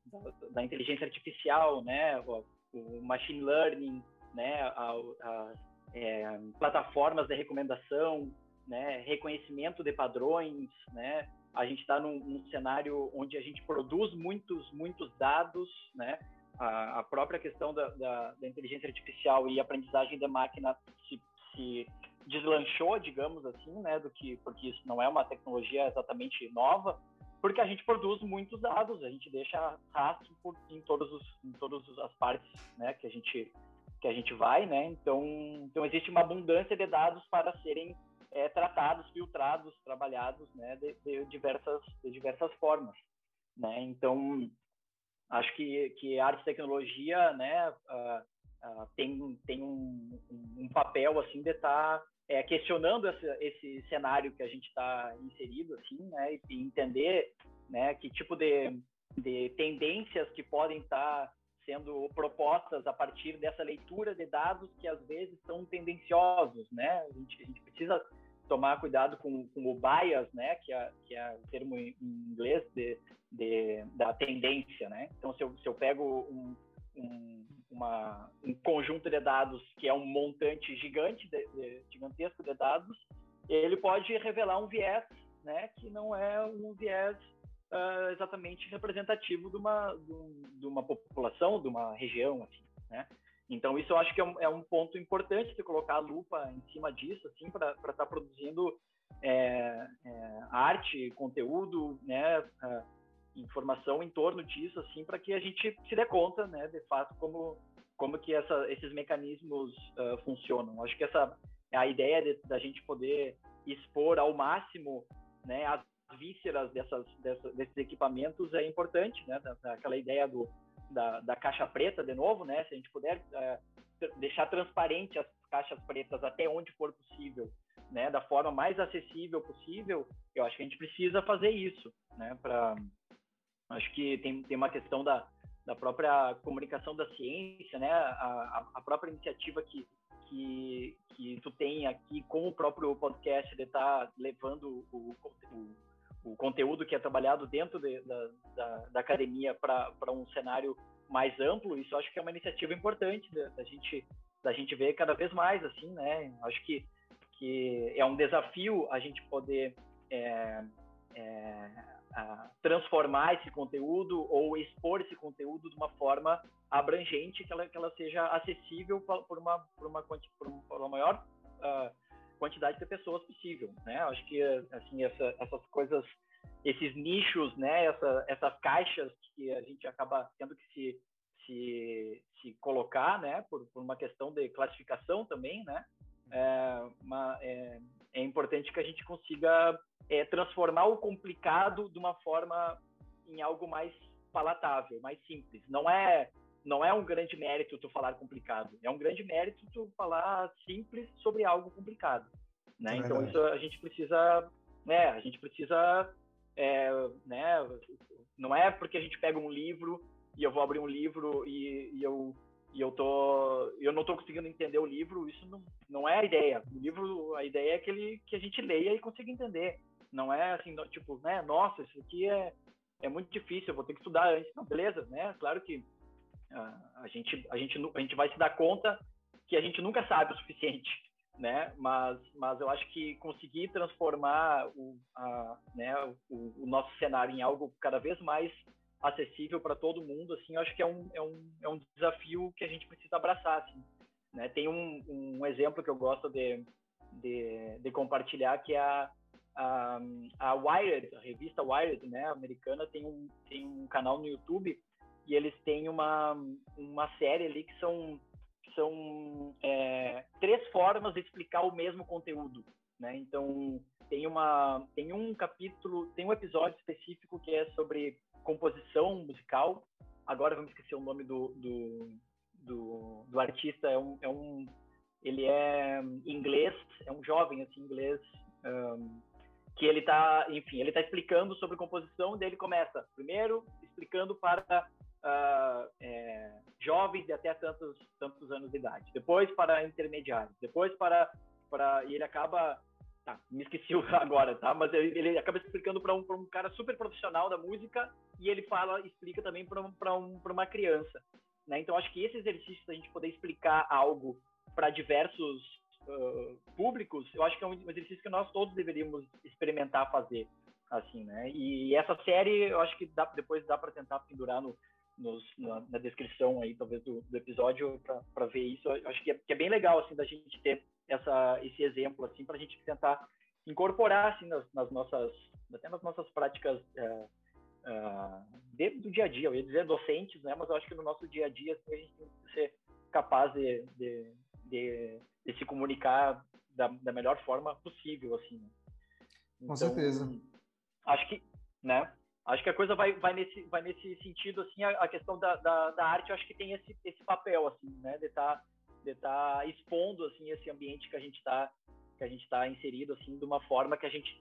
da inteligência artificial, né? O, o, machine learning, né? A, a, é, plataformas de recomendação, né? Reconhecimento de padrões, né? A gente está num, num, cenário onde a gente produz muitos, muitos dados, né? A, a própria questão da, da, da, inteligência artificial e aprendizagem da máquina se, se deslanchou, digamos assim, né, do que porque isso não é uma tecnologia exatamente nova, porque a gente produz muitos dados, a gente deixa rastro por, em todos os em todas as partes, né, que a gente que a gente vai, né? Então, então existe uma abundância de dados para serem é, tratados, filtrados, trabalhados, né, de, de, diversas de diversas formas, né? Então, acho que que arte e tecnologia, né, uh, uh, tem tem um, um, papel assim de estar tá é, questionando esse, esse, cenário que a gente está inserido, assim, né, e entender, né, que tipo de, de tendências que podem estar tá sendo propostas a partir dessa leitura de dados que às vezes são tendenciosos, né? A gente, a gente precisa tomar cuidado com, com, o bias, né? Que é, que é o termo em inglês de, de, da tendência, né? Então, se eu, se eu pego um, um, uma, um conjunto de dados que é um montante gigante, de, de, gigantesco de dados, ele pode revelar um viés, né, que não é um viés uh, exatamente representativo de uma, de uma população, de uma região, assim, né? Então isso eu acho que é um, é um ponto importante de colocar a lupa em cima disso, assim, para estar tá produzindo é, é, arte, conteúdo, né, uh, informação em torno disso, assim, para que a gente se dê conta, né, de fato, como, como que essa, esses mecanismos uh, funcionam. Acho que essa é a ideia de, da gente poder expor ao máximo né, as vísceras dessas, desses equipamentos é importante, né? Aquela ideia do, da, da, caixa preta, de novo, né? Se a gente puder é, deixar transparente as caixas pretas até onde for possível, né? Da forma mais acessível possível, eu acho que a gente precisa fazer isso, né? Para acho que tem, tem uma questão da, da própria comunicação da ciência, né? A, a própria iniciativa que, que, que tu tem aqui com o próprio podcast de estar tá levando o, o, o, conteúdo que é trabalhado dentro de, da, da, da, academia para um cenário mais amplo, isso acho que é uma iniciativa importante da, da, gente da gente ver cada vez mais assim, né? Acho que que é um desafio a gente poder é, é, transformar esse conteúdo ou expor esse conteúdo de uma forma abrangente, que ela, que ela seja acessível por uma, por uma, por uma maior uh, quantidade de pessoas possível, né? Acho que assim essa, essas coisas, esses nichos, né? Essa, essas caixas que a gente acaba tendo que se se, se colocar, né? Por, por uma questão de classificação também, né? É, uma, é, é importante que a gente consiga é, transformar o complicado de uma forma em algo mais palatável, mais simples. Não é não é um grande mérito tu falar complicado, é um grande mérito tu falar simples sobre algo complicado, né? É então isso a gente precisa, né? A gente precisa, é, né? Não é porque a gente pega um livro e eu vou abrir um livro e, e eu e eu tô eu não tô conseguindo entender o livro isso não, não é a ideia. O livro a ideia é que ele que a gente leia e consiga entender. Não é assim tipo né nossa isso aqui é é muito difícil eu vou ter que estudar antes. Não beleza né claro que uh, a gente a gente a gente vai se dar conta que a gente nunca sabe o suficiente né mas mas eu acho que conseguir transformar o a, né o, o nosso cenário em algo cada vez mais acessível para todo mundo, assim, acho que é um, é, um, é um desafio que a gente precisa abraçar, assim, né? Tem um, um exemplo que eu gosto de, de, de compartilhar, que é a, a, a, Wired, a revista Wired, né, americana, tem um, tem um canal no YouTube e eles têm uma, uma série ali que são, são é, três formas de explicar o mesmo conteúdo, né? Então, tem, uma, tem um capítulo, tem um episódio específico que é sobre composição musical. Agora vamos esquecer o nome do, do, do, do artista. É um, é um, ele é inglês, é um jovem assim inglês um, que ele está, enfim, ele está explicando sobre composição. Daí ele começa primeiro explicando para uh, é, jovens de até tantos tantos anos de idade, depois para intermediários, depois para para e ele acaba Tá, me esqueci agora, tá? Mas ele, acaba explicando para um, um cara super profissional da música e ele fala, explica também para um, uma criança. Né? Então, acho que esse exercício da gente poder explicar algo para diversos uh, públicos, eu acho que é um exercício que nós todos deveríamos experimentar fazer, assim, né? E essa série, eu acho que dá, depois dá para tentar pendurar no, nos, na, na, descrição aí, talvez, do, do episódio para ver isso. Eu acho que é, que é, bem legal, assim, da gente ter essa, esse exemplo, assim, para a gente tentar incorporar, assim, nas, nas, nossas, até nas nossas práticas é, é, de, do dia a dia. Eu ia dizer docentes, né? Mas eu acho que no nosso dia a dia, assim, a gente tem que ser capaz de, de, de, de se comunicar da, da, melhor forma possível, assim. Né? Então, Com certeza. Acho que, né? Acho que a coisa vai, vai, nesse, vai nesse sentido, assim, a, a questão da, da, da, arte, eu acho que tem esse, esse papel, assim, né, de estar tá, de tá expondo, assim, esse ambiente que a gente está que a gente está inserido, assim, de uma forma que a gente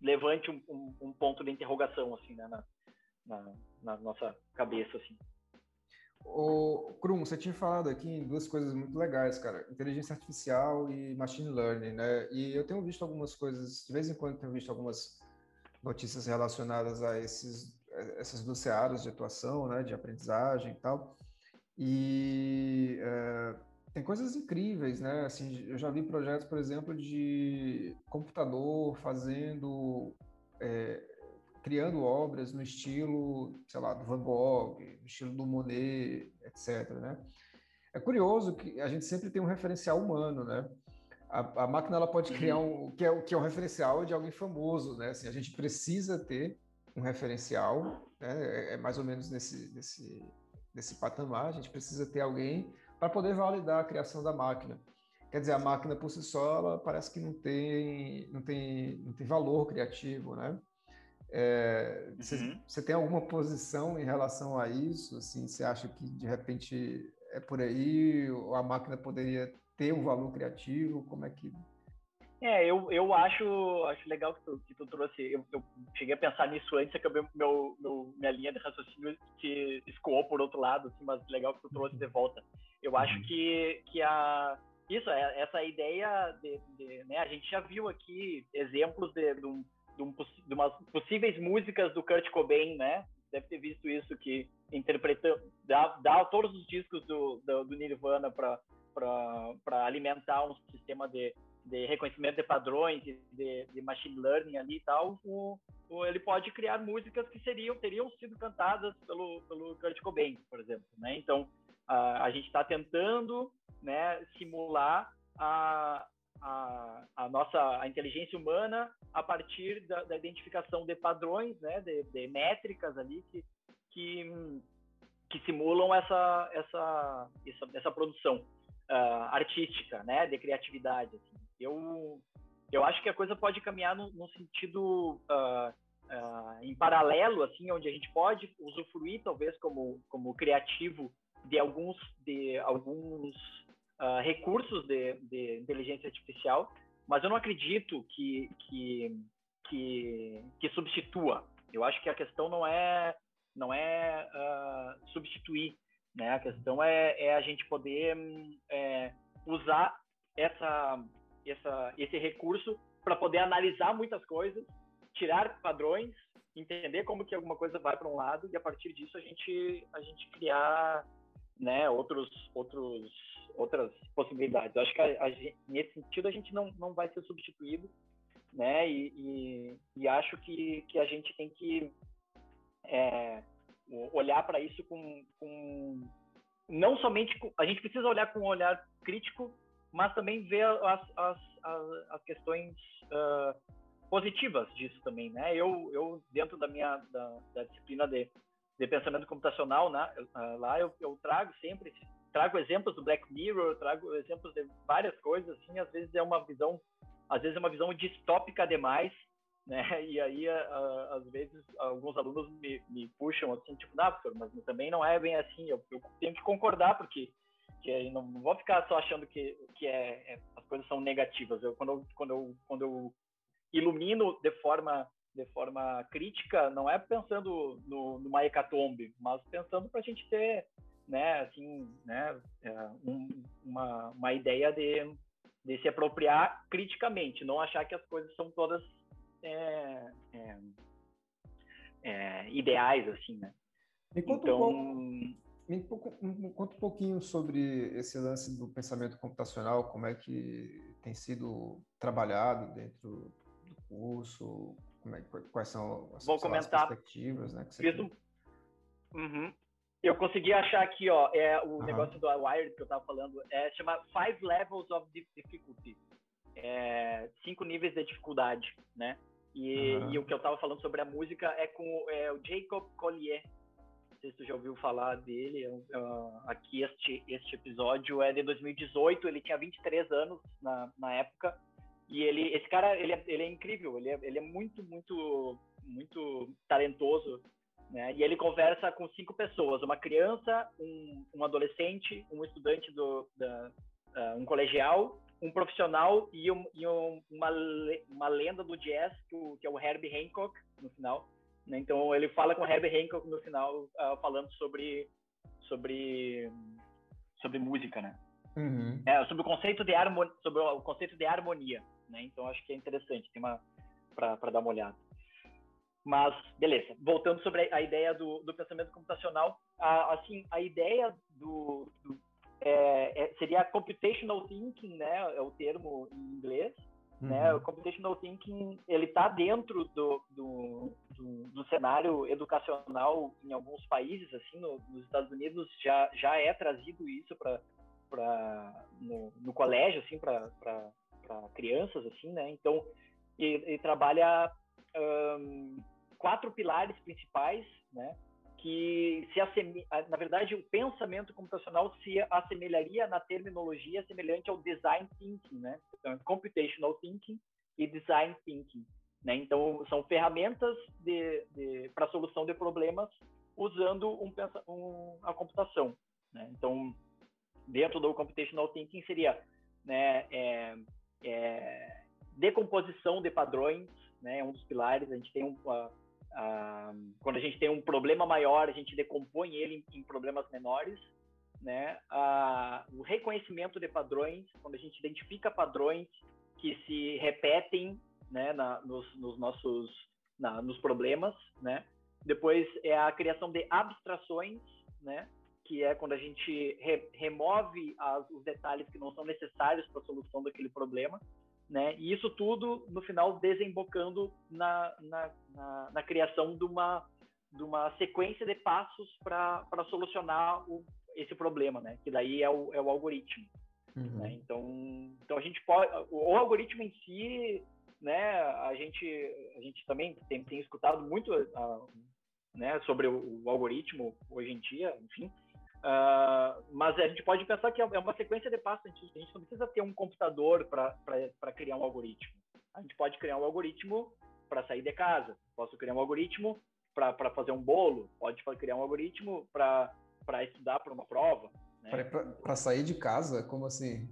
levante um, um, um ponto de interrogação, assim, né, na, na, na, nossa cabeça, assim. O Krum, você tinha falado aqui em duas coisas muito legais, cara, inteligência artificial e machine learning, né, e eu tenho visto algumas coisas, de vez em quando tenho visto algumas notícias relacionadas a esses, essas duas áreas de atuação, né, de aprendizagem e tal. E é, tem coisas incríveis, né? Assim, eu já vi projetos, por exemplo, de computador fazendo, é, criando obras no estilo, sei lá, do Van Gogh, no estilo do Monet, etc. Né? É curioso que a gente sempre tem um referencial humano, né? a, a máquina ela pode criar uhum. um que é, que é um referencial de alguém famoso, né? Assim, a gente precisa ter um referencial, né? É, é mais ou menos nesse, nesse, nesse patamar. A gente precisa ter alguém para poder validar a criação da máquina. quer dizer, a máquina por si só, ela parece que não tem, não tem, não tem valor criativo, né? É, você, uhum. você tem alguma posição em relação a isso? Assim, você acha que de repente é por aí, ou a máquina poderia ter um valor criativo? Como é que é, eu, eu acho, acho legal que tu, que tu trouxe. Eu, eu cheguei a pensar nisso antes, acabei meu, meu, minha linha de raciocínio se escoou por outro lado, assim, mas legal que tu trouxe de volta. Eu acho uhum. que, que a, isso, é, essa ideia de, de né, a gente já viu aqui exemplos de, de, um, de, um, de umas possíveis músicas do Kurt Cobain, né? Deve ter visto isso, que interpretando, dá, dá todos os discos do, do, do Nirvana para alimentar um sistema de de reconhecimento de padrões, de, de machine learning ali e tal, o, o, ele pode criar músicas que seriam teriam sido cantadas pelo, pelo Kurt Cobain, por exemplo, né? Então a, a gente está tentando, né, simular a, a, a, nossa a inteligência humana a partir da, da identificação de padrões, né, de, de, métricas ali que, que, que simulam essa, essa, essa, essa produção uh, artística, né, de criatividade. Assim. Eu, eu acho que a coisa pode caminhar no, no sentido uh, uh, em paralelo, assim, onde a gente pode usufruir, talvez, como, como criativo de alguns, de alguns uh, recursos de, de inteligência artificial, mas eu não acredito que, que, que, que substitua. Eu acho que a questão não é, não é substituir, né? A questão é, é a gente poder é, usar essa essa, esse recurso para poder analisar muitas coisas, tirar padrões, entender como que alguma coisa vai para um lado e a partir disso a gente a gente criar né outros outros outras possibilidades. Eu acho que a, a, nesse sentido a gente não, não vai ser substituído, né? E, e, e acho que, que a gente tem que é, olhar para isso com, com não somente a gente precisa olhar com um olhar crítico mas também ver as, as, as, as questões uh, positivas disso também, né? Eu, eu dentro da minha da, da disciplina de, de pensamento computacional, né, uh, lá eu, eu trago sempre trago exemplos do Black Mirror, trago exemplos de várias coisas, assim, às vezes é uma visão, às vezes é uma visão distópica demais, né? E aí, uh, às vezes, alguns alunos me, me puxam assim, tipo, não, professor, mas também não é bem assim, eu, eu tenho que concordar, porque que não, não vou ficar só achando que, que é, é, as coisas são negativas. Eu, quando, eu, quando, eu, quando eu ilumino de forma, de forma crítica, não é pensando no, numa hecatombe, mas pensando para a gente ter né, assim, né, é, um, uma, uma ideia de, de se apropriar criticamente, não achar que as coisas são todas é, é, é ideais, assim, né? então, um me, me conta um pouquinho sobre esse lance do pensamento computacional, como é que tem sido trabalhado dentro do curso, é, quais são as, Vou comentar. as perspectivas, né? Que você Isso. Uhum. Eu consegui achar aqui, ó, é o uhum. negócio do Wired que eu estava falando, é chama Five Levels of Difficulty, é, cinco níveis de dificuldade, né? E, uhum. e o que eu estava falando sobre a música é com é, o Jacob Collier, sei se tu já ouviu falar dele. Uh, aqui este, este episódio é de 2018, ele tinha 23 anos na, na época. E ele, esse cara, ele é, ele é incrível, ele é, ele é muito, muito, muito talentoso. Né? E ele conversa com cinco pessoas: uma criança, um, um adolescente, um estudante do, da, uh, um colegial, um profissional e, um, e um, uma, uma lenda do jazz, que, o, que é o Herbie Hancock, no final. Né? Então ele fala com Herbie Hancock no final, uh, falando sobre, sobre, sobre música, né? Uhum. É, sobre o conceito de harmonia, sobre o conceito de harmonia, né? Então acho que é interessante, tem uma para dar uma olhada. Mas beleza, voltando sobre a ideia do, do pensamento computacional, a, assim a ideia do, do é, é, seria computational thinking, né? É o termo em inglês? Uhum. Né? O computational thinking ele está dentro do, do, do, do, cenário educacional em alguns países, assim, no, nos Estados Unidos já, já é trazido isso para no, no, colégio assim para crianças assim né então ele, ele trabalha um, quatro pilares principais né que se asseme... na verdade o pensamento computacional se assemelharia na terminologia semelhante ao design thinking, né? Então, computational thinking e design thinking, né? Então são ferramentas de, de para solução de problemas usando um, um, a computação, né? Então dentro do computational thinking seria, né? É, é, decomposição de padrões, né? É um dos pilares. A gente tem um ah, quando a gente tem um problema maior, a gente decompõe ele em, em problemas menores, né? Ah, o reconhecimento de padrões, quando a gente identifica padrões que se repetem, né, na, nos, nos, nossos, na, nos problemas, né? Depois é a criação de abstrações, né? Que é quando a gente re, remove as, os detalhes que não são necessários para a solução daquele problema né? E isso tudo, no final, desembocando na, na, na, na criação de uma, de uma sequência de passos para solucionar o, esse problema, né? Que daí é o, é o algoritmo. Uhum. Né? Então, então a gente pode, o, algoritmo em si, né? A gente, a gente também tem, tem escutado muito, uh, né? Sobre o, o, algoritmo hoje em dia, enfim. Uh, mas a gente pode pensar que é, é uma sequência de passos. A gente, a gente não precisa ter um computador para criar um algoritmo. A gente pode criar um algoritmo para sair de casa. Posso criar um algoritmo para fazer um bolo. Pode criar um algoritmo para estudar para uma prova. Né? Para sair de casa? Como assim?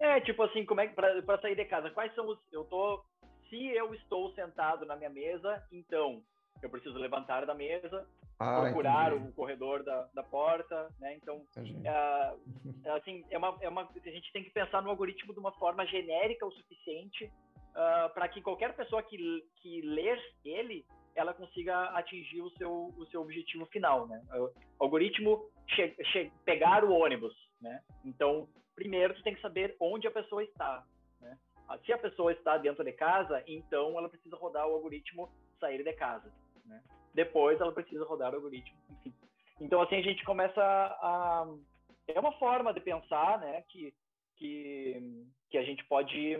É, tipo assim, como é para sair de casa? Quais são os. Eu tô. Se eu estou sentado na minha mesa, então eu preciso levantar da mesa, ah, procurar entendi. o corredor da, da porta, né? Então, é, assim, é uma, é uma, a gente tem que pensar no algoritmo de uma forma genérica o suficiente uh, para que qualquer pessoa que, que ler ele, ela consiga atingir o seu, o seu objetivo final, né? O algoritmo che, che, pegar o ônibus, né? Então, primeiro tu tem que saber onde a pessoa está, né? Ah, se a pessoa está dentro de casa, então ela precisa rodar o algoritmo sair de casa, né? Depois ela precisa rodar o algoritmo, enfim. Então, assim, a gente começa a... É uma forma de pensar, né, que, que, que a gente pode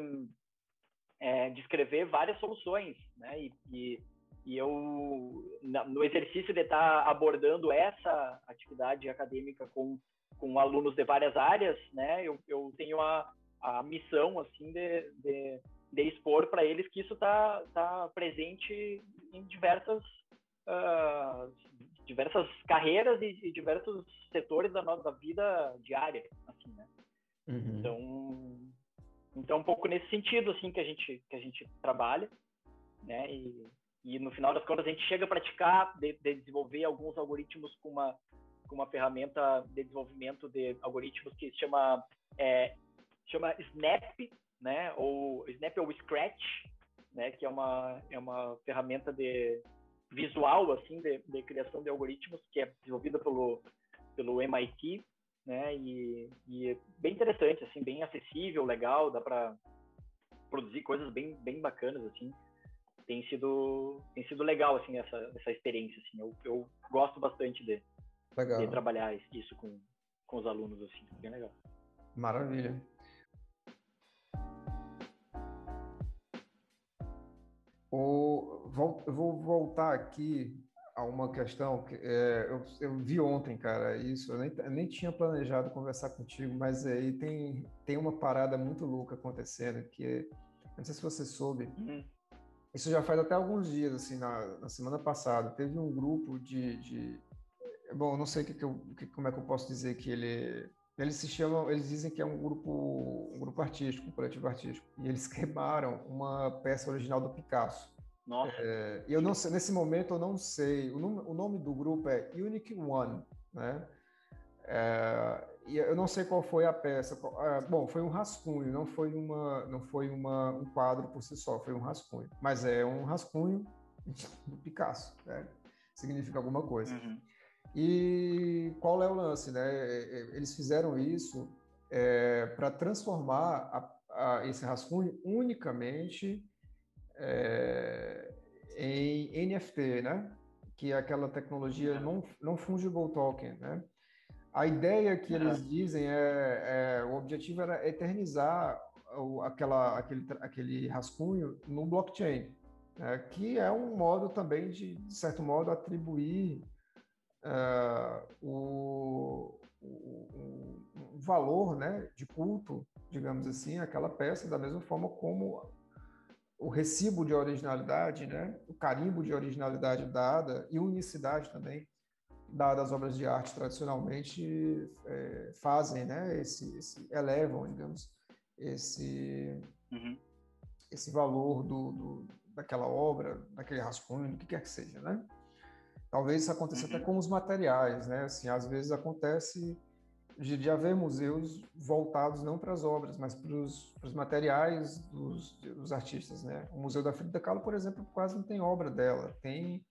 é, descrever várias soluções, né, e, e, e eu, no exercício de estar abordando essa atividade acadêmica com, com alunos de várias áreas, né, eu, eu tenho a, a missão, assim, de, de, de expor para eles que isso está tá presente em diversas uh, diversas carreiras e, e, diversos setores da nossa vida diária, assim, né? Uhum. Então, então um pouco nesse sentido assim que a gente que a gente trabalha, né? E, e no final das contas a gente chega a praticar de, de desenvolver alguns algoritmos com uma com uma ferramenta de desenvolvimento de algoritmos que se chama é, chama Snap, né? Ou Snap ou Scratch, né? Que é uma é uma ferramenta de visual assim de, de, criação de algoritmos que é desenvolvida pelo pelo MIT né e, e é bem interessante assim bem acessível legal dá para produzir coisas bem bem bacanas assim. Tem sido tem sido legal assim essa essa experiência assim. Eu, eu gosto bastante de, de trabalhar isso com com os alunos assim bem legal. Maravilha eu vou voltar aqui a uma questão que é, eu, eu, vi ontem, cara, isso, eu nem, nem tinha planejado conversar contigo, mas aí tem, tem uma parada muito louca acontecendo, que não sei se você soube, uhum. isso já faz até alguns dias, assim, na, na semana passada, teve um grupo de, de bom, não sei que que eu, que, como é que eu posso dizer que ele eles se chamam, eles dizem que é um grupo, um grupo artístico, um coletivo artístico. E eles queimaram uma peça original do Picasso. Nossa. É, eu não sei, nesse momento eu não sei. O nome, o nome do grupo é Unique One, né? É, e eu não sei qual foi a peça. É, bom, foi um rascunho, não foi uma, não foi uma, um quadro por si só, foi um rascunho. Mas é um rascunho do Picasso, né? Significa alguma coisa. Uhum. E qual é o lance, né? É, é, eles fizeram isso é, para transformar a, a, esse rascunho unicamente é, em NFT, né? Que é aquela tecnologia não, não fungible token, né? A ideia que eles dizem é, é o objetivo era eternizar o, aquela, aquele, aquele rascunho no blockchain, né? que é um modo também de, de certo modo, atribuir uh, o, o, o, valor né, de culto, digamos assim, aquela peça, da mesma forma como o recibo de originalidade, né, o carimbo de originalidade dada e unicidade também dada às obras de arte tradicionalmente é, fazem, né, esse, esse, elevam, digamos, esse uhum. esse valor do, do, daquela obra, daquele rascunho, do que quer que seja, né? Talvez isso aconteça uhum. até com os materiais, né? Assim, às vezes acontece de, de haver museus voltados não para as obras, mas para os materiais dos, dos, artistas, né? O Museu da Frida Kahlo, por exemplo, quase não tem obra dela. Tem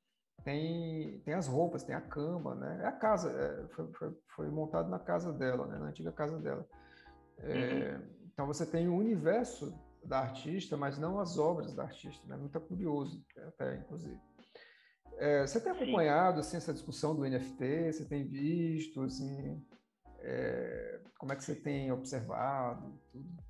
tem, tem as roupas, tem a cama, né? É a casa, é, foi, foi, foi, montado na casa dela, né? Na antiga casa dela. É, uhum. Então você tem o universo da artista, mas não as obras da artista, né? Muito curioso, até inclusive. É, você tem acompanhado assim, essa discussão do NFT? Você tem visto assim? É, como é que você tem observado tudo?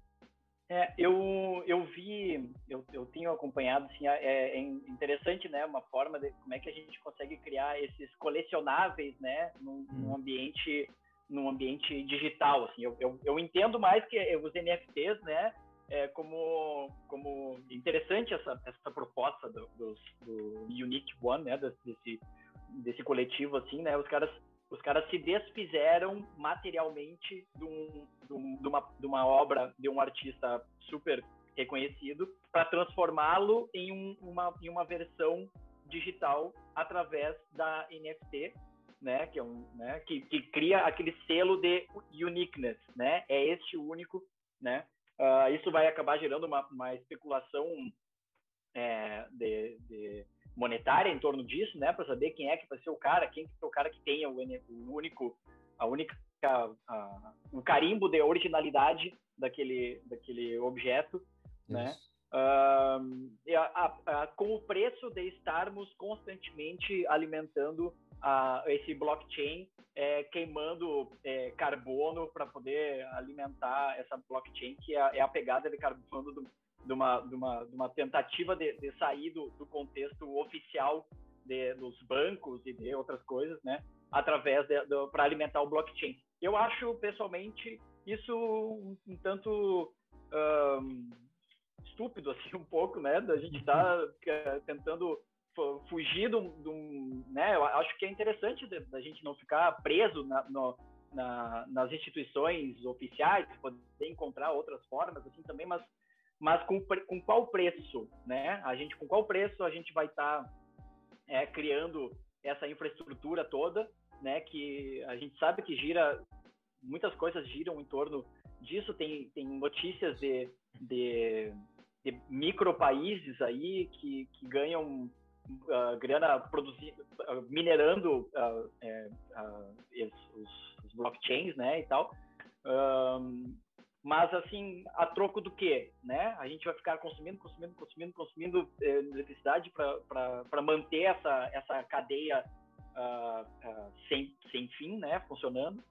É, eu, eu vi, eu, eu tenho acompanhado, assim, é, é, interessante, né, uma forma de como é que a gente consegue criar esses colecionáveis, né, num, hum. num ambiente, num ambiente digital, assim, eu, eu, eu, entendo mais que os NFTs, né, é, como, como interessante essa, essa proposta do, do, do Unique One, né, desse, desse coletivo, assim, né, os caras os caras se desfizeram materialmente de, um, de, um, de, uma, de uma obra de um artista super reconhecido para transformá-lo em, um, uma, em uma versão digital através da NFT, né, que é um, né, que, que cria aquele selo de uniqueness, né, é este único, né, uh, isso vai acabar gerando uma, uma especulação é, de, de monetária em torno disso, né, para saber quem é que vai ser o cara, quem que é o cara que tenha o, o único, a única, a, o carimbo de originalidade daquele, daquele objeto, né? Isso. né? Uh, a, a, com o preço de estarmos constantemente alimentando esse blockchain, é, queimando é, carbono para poder alimentar essa blockchain, que é, é a pegada de carbono do, de uma, de uma, de uma tentativa de, de sair do, do, contexto oficial de, dos bancos e de outras coisas, né? Através para alimentar o blockchain. Eu acho pessoalmente isso um, um tanto um, estúpido assim um pouco, né? Da gente estar tá tentando fugir do, do, né? Eu acho que é interessante da gente não ficar preso na, no, na, nas instituições oficiais, poder encontrar outras formas assim também, mas mas com, com qual preço, né? A gente com qual preço a gente vai estar tá, é, criando essa infraestrutura toda, né? Que a gente sabe que gira muitas coisas giram em torno disso. Tem, tem notícias de, de, de micro países aí que, que ganham uh, grana produzindo, uh, minerando uh, os, os, blockchains, né? E tal. Mas assim, a troco do quê? Né? A gente vai ficar consumindo, consumindo, consumindo, consumindo eh, eletricidade para manter essa, essa cadeia uh, uh, sem, sem fim, né? Funcionando.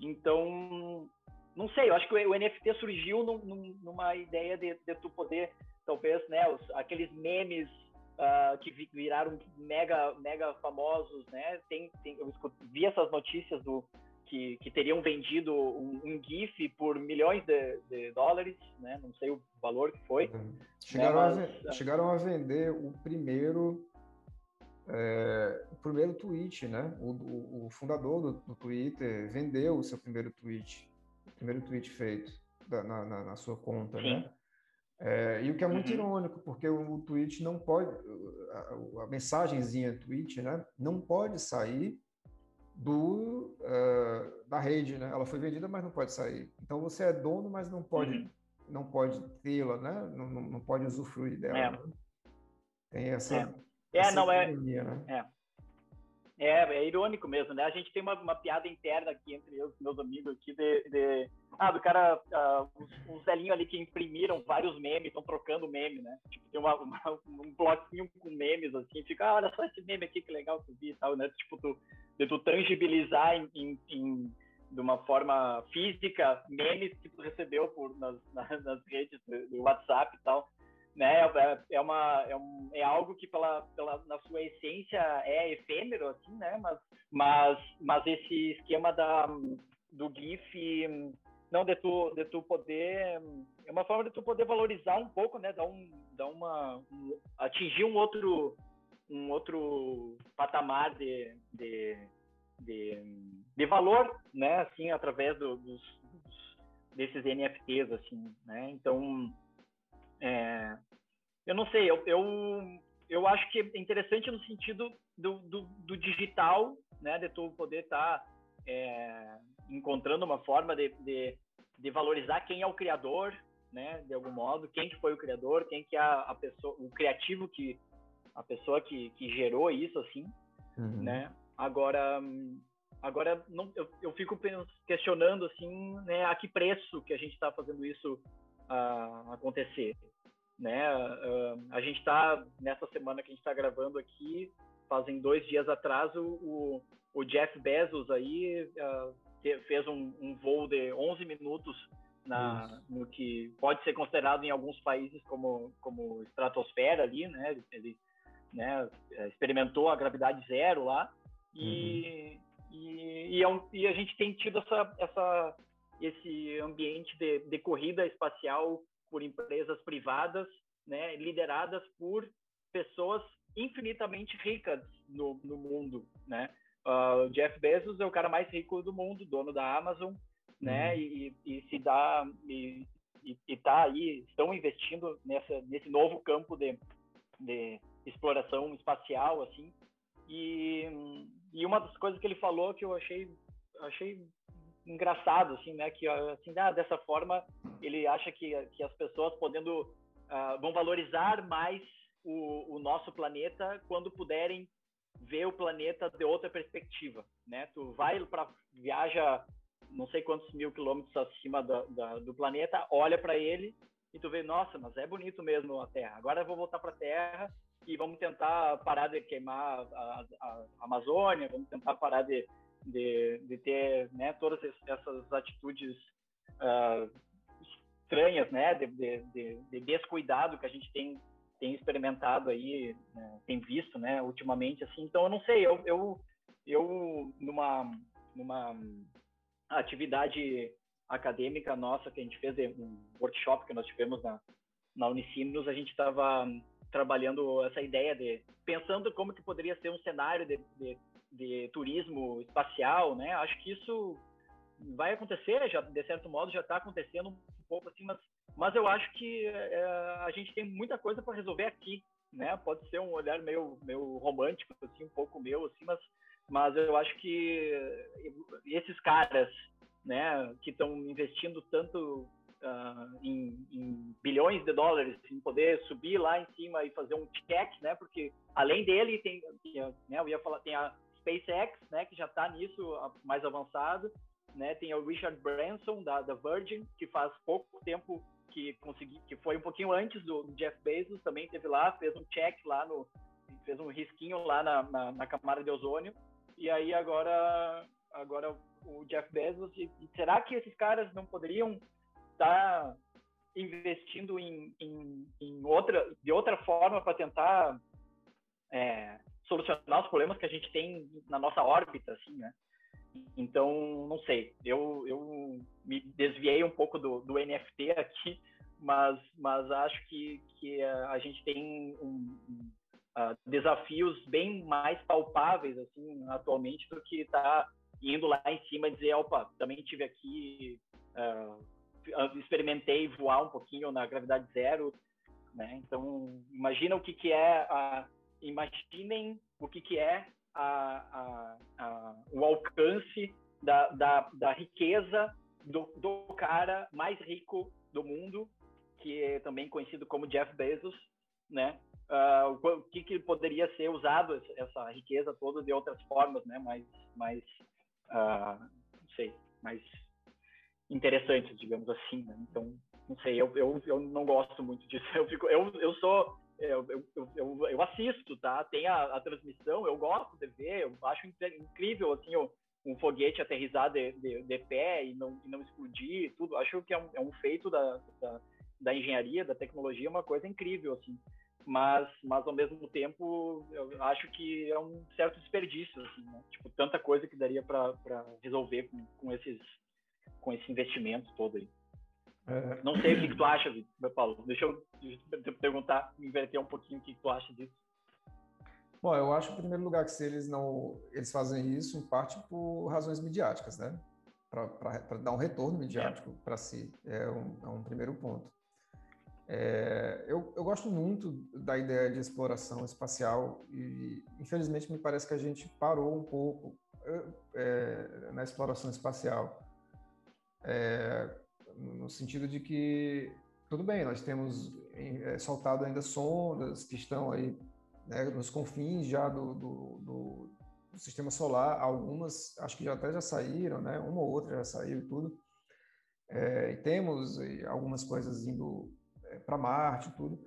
Então, não sei, eu acho que o, NFT surgiu num, num, numa ideia de, de, tu poder, talvez, né? Os, aqueles memes uh, que viraram mega, mega famosos, né? Tem, tem, eu vi essas notícias do que, que teriam vendido um, um, GIF por milhões de, de, dólares, né? Não sei o valor que foi. Uhum. Chegaram, né? Mas, a, chegaram a vender o primeiro é, o primeiro tweet, né? O, o, o fundador do, do, Twitter vendeu o seu primeiro tweet, o primeiro tweet feito da, na, na, na, sua conta, Sim. né? É, e o que é muito uhum. irônico, porque o, o tweet não pode, a, a mensagenzinha tweet, né? Não pode sair do uh, da rede, né? Ela foi vendida, mas não pode sair. Então você é dono, mas não pode uhum. não pode tê-la, né? Não, não, não, pode usufruir dela. É. Né? Tem essa. É, essa é não é. Né? É. É, é irônico mesmo, né? A gente tem uma, uma piada interna aqui entre os meus amigos aqui de, de ah, do cara, uh, uns velhinhos ali que imprimiram vários memes, estão trocando meme, né? Tipo, tem uma, uma, um bloquinho com memes, assim, fica, ah, olha só esse meme aqui, que legal que eu vi e tal, né? Tipo, tu, de tu tangibilizar em, em, em, de uma forma física memes que tu recebeu por, nas, nas redes do, do WhatsApp e tal. Né? É, é, uma, é, um, é algo que pela, pela, na sua essência é efêmero, assim, né? Mas, mas, mas esse esquema da, do GIF, não, de tu, de tu poder, é uma forma de tu poder valorizar um pouco, né? Dar um, dar uma, um, atingir um outro, um outro patamar de, de, de, de valor, né? Assim, através do, dos, desses NFTs, assim, né? Então, é, eu não sei, eu, eu, eu acho que é interessante no sentido do, do, do digital, né, de tu poder estar tá, é, encontrando uma forma de, de, de, valorizar quem é o criador, né, de algum modo, quem que foi o criador, quem que é a, a pessoa, o criativo que a pessoa que, que gerou isso, assim, uhum. né? Agora, agora não, eu, eu fico questionando, assim, né, a que preço que a gente está fazendo isso uh, acontecer, né? Uh, a gente está nessa semana que a gente está gravando aqui, fazem dois dias atrás o, o Jeff Bezos aí uh, fez um, um, voo de 11 minutos na, no que pode ser considerado em alguns países como como estratosfera ali, né? Ele, ele né, experimentou a gravidade zero lá e uhum. e, e, é um, e, a gente tem tido essa, essa esse ambiente de, de corrida espacial por empresas privadas, né, lideradas por pessoas infinitamente ricas no, no mundo, né? Uh, Jeff Bezos é o cara mais rico do mundo, dono da Amazon, né? Uhum. E, e, se dá e, e, tá aí, estão investindo nessa nesse novo campo de, de exploração espacial, assim. E, e uma das coisas que ele falou que eu achei achei engraçado, assim, né? Que assim, ah, dessa forma ele acha que, que as pessoas podendo uh, vão valorizar mais o, o, nosso planeta quando puderem ver o planeta de outra perspectiva, né? Tu vai para viaja não sei quantos mil quilômetros acima da, da, do planeta, olha para ele e tu vê, nossa, mas é bonito mesmo a Terra. Agora eu vou voltar para a Terra e vamos tentar parar de queimar a, a, a Amazônia, vamos tentar parar de de, de ter né, todas essas atitudes uh, estranhas, né, de, de, de, descuidado que a gente tem, tem experimentado aí, né, tem visto, né, ultimamente, assim. Então, eu não sei, eu, eu, eu numa, numa atividade acadêmica nossa que a gente fez, um workshop que nós tivemos na, na Unicinos, a gente estava trabalhando essa ideia de pensando como que poderia ser um cenário de, de de turismo espacial, né? Acho que isso vai acontecer, já de certo modo já está acontecendo um pouco assim, mas, mas eu acho que é, a gente tem muita coisa para resolver aqui, né? Pode ser um olhar meio, meio romântico, assim, um pouco meu, assim, mas, mas eu acho que esses caras, né, que estão investindo tanto uh, em, em, bilhões de dólares, em poder subir lá em cima e fazer um check, né? Porque além dele tem, né, eu ia falar, tem a SpaceX, né, que já está nisso mais avançado, né? Tem o Richard Branson da, da Virgin, que faz pouco tempo que consegui, que foi um pouquinho antes do, Jeff Bezos, também teve lá, fez um check lá no, fez um risquinho lá na, na, na camada de ozônio. E aí agora, agora o Jeff Bezos, e, e será que esses caras não poderiam estar tá investindo em, em, em, outra, de outra forma para tentar é, solucionar os problemas que a gente tem na nossa órbita, assim, né? Então, não sei, eu, eu me desviei um pouco do, do NFT aqui, mas, mas acho que, que a gente tem um, uh, desafios bem mais palpáveis, assim, atualmente, do que tá indo lá em cima e dizer, opa, também tive aqui, uh, experimentei voar um pouquinho na gravidade zero, né? Então, imagina o que, que é a imaginem o que, que é a, a, a, o alcance da, da, da riqueza do, do, cara mais rico do mundo, que é também conhecido como Jeff Bezos, né? Uh, o que, que poderia ser usado essa riqueza toda de outras formas, né? Mais, mais, uh, não sei, mais interessantes, digamos assim. Né? Então, não sei, eu, eu, eu não gosto muito disso. Eu, fico, eu, eu sou eu, eu, eu, eu, assisto, tá? Tem a, a, transmissão, eu gosto de ver, eu acho incrível, assim, o, um foguete aterrissar de, de, de, pé e não, e não explodir, tudo. Acho que é um, é um feito da, da, da engenharia, da tecnologia, é uma coisa incrível, assim. Mas, mas ao mesmo tempo, eu acho que é um certo desperdício, assim, né? Tipo, tanta coisa que daria para resolver com, com, esses, com esse investimento todo aí. É... Não sei o que, tu acha, meu Paulo. Deixa eu, te perguntar, inverter um pouquinho o que, tu acha disso. Bom, eu acho, em primeiro lugar, que se eles não... Eles fazem isso, em parte, por razões midiáticas, né? Para dar um retorno midiático é. para si. É um, é um primeiro ponto. É, eu, eu, gosto muito da ideia de exploração espacial e, infelizmente, me parece que a gente parou um pouco é, na exploração espacial. É, no sentido de que, tudo bem, nós temos é, soltado ainda sondas que estão aí né, nos confins já do, do, do, sistema solar, algumas acho que já até já saíram, né, uma ou outra já saiu e tudo. É, e temos algumas coisas indo é, para Marte, tudo,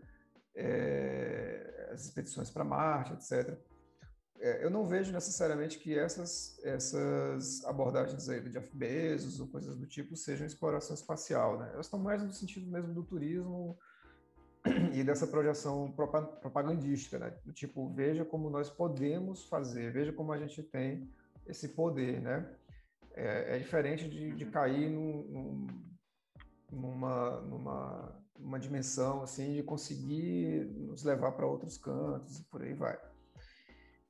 é, as expedições para Marte, etc. É, eu não vejo necessariamente que essas, essas abordagens aí do Jeff Bezos ou coisas do tipo sejam exploração espacial, né? Elas estão mais no sentido mesmo do turismo e dessa projeção propagandística, né? Do tipo, veja como nós podemos fazer, veja como a gente tem esse poder, né? É, é diferente de, de cair num, num, numa, numa uma dimensão assim de conseguir nos levar para outros cantos e por aí vai.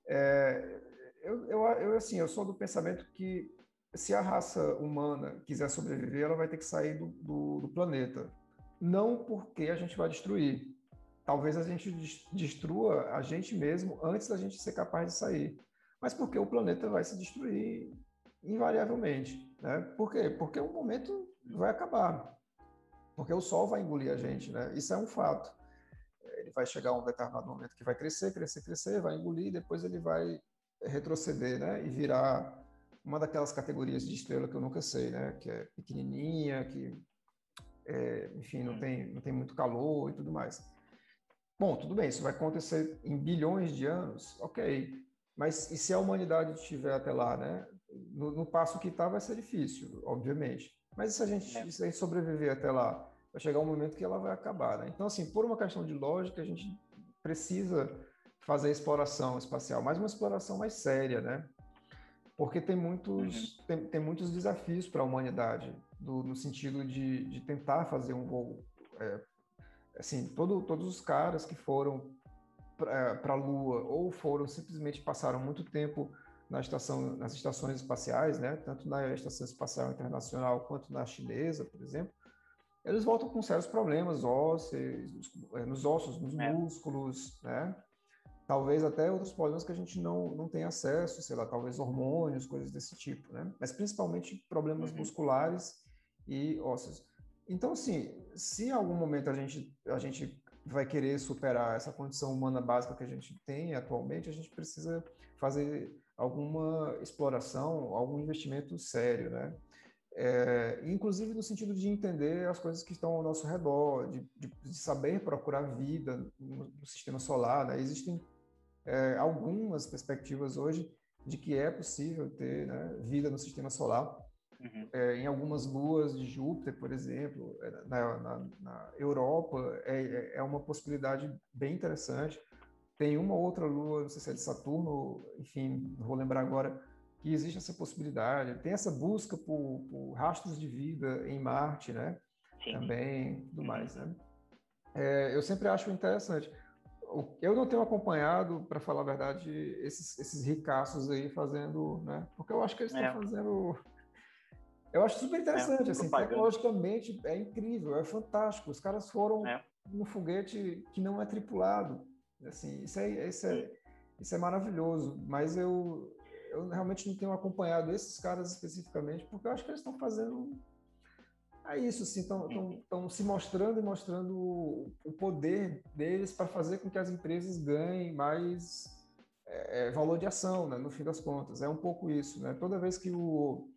É, eu, eu, eu, assim, eu sou do pensamento que se a raça humana quiser sobreviver, ela vai ter que sair do, do, do planeta. Não porque a gente vai destruir. Talvez a gente destrua a gente mesmo antes da gente ser capaz de sair. Mas porque o planeta vai se destruir invariavelmente. Né? Por quê? Porque o momento vai acabar porque o Sol vai engolir a gente, né? Isso é um fato. Ele vai chegar a um determinado momento que vai crescer, crescer, crescer, vai engolir, e depois ele vai retroceder, né? E virar uma daquelas categorias de estrela que eu nunca sei, né? Que é pequenininha, que, é, enfim, não tem, não tem muito calor e tudo mais. Bom, tudo bem, isso vai acontecer em bilhões de anos, ok. Mas e se a humanidade estiver até lá, né? No, no passo que está, vai ser difícil, obviamente. Mas e se a gente, é. se a gente sobreviver até lá? Vai chegar um momento que ela vai acabar. Né? Então, assim, por uma questão de lógica, a gente precisa fazer exploração espacial, mas uma exploração mais séria, né? Porque tem muitos, uhum. tem, tem, muitos desafios para a humanidade, do, no sentido de, de tentar fazer um voo. É, assim, todo, todos os caras que foram para a Lua ou foram simplesmente passaram muito tempo na estação, nas estações espaciais, né? Tanto na Estação Espacial Internacional quanto na chinesa, por exemplo, eles voltam com sérios problemas ósseos, é, nos ossos, nos é. músculos, né? Talvez até outros problemas que a gente não, não tem acesso, sei lá, talvez hormônios, coisas desse tipo, né? Mas principalmente problemas uhum. musculares e ósseos. Então, assim, se em algum momento a gente, a gente vai querer superar essa condição humana básica que a gente tem atualmente, a gente precisa fazer alguma exploração, algum investimento sério, né? É, inclusive no sentido de entender as coisas que estão ao nosso redor, de, de, de saber procurar vida no, no sistema solar. Né? Existem é, algumas perspectivas hoje de que é possível ter né, vida no sistema solar. Uhum. É, em algumas luas de Júpiter, por exemplo, é, na, na, na Europa, é, é, é uma possibilidade bem interessante. Tem uma outra lua, não sei se é de Saturno, enfim, não vou lembrar agora, que existe essa possibilidade. Tem essa busca por, por rastros de vida em Marte, né? Sim. Também, tudo mais, né? É, eu sempre acho interessante. Eu não tenho acompanhado, para falar a verdade, esses, esses ricaços aí fazendo, né? Porque eu acho que eles estão é. fazendo. Eu acho super interessante, é, assim, tecnologicamente é incrível, é fantástico. Os caras foram é. no foguete que não é tripulado, assim, isso é, isso é, isso é maravilhoso. Mas eu, eu realmente não tenho acompanhado esses caras especificamente, porque eu acho que eles estão fazendo é isso, assim, estão se mostrando e mostrando o poder deles para fazer com que as empresas ganhem mais é, é, valor de ação, né, no fim das contas. É um pouco isso, né? Toda vez que o,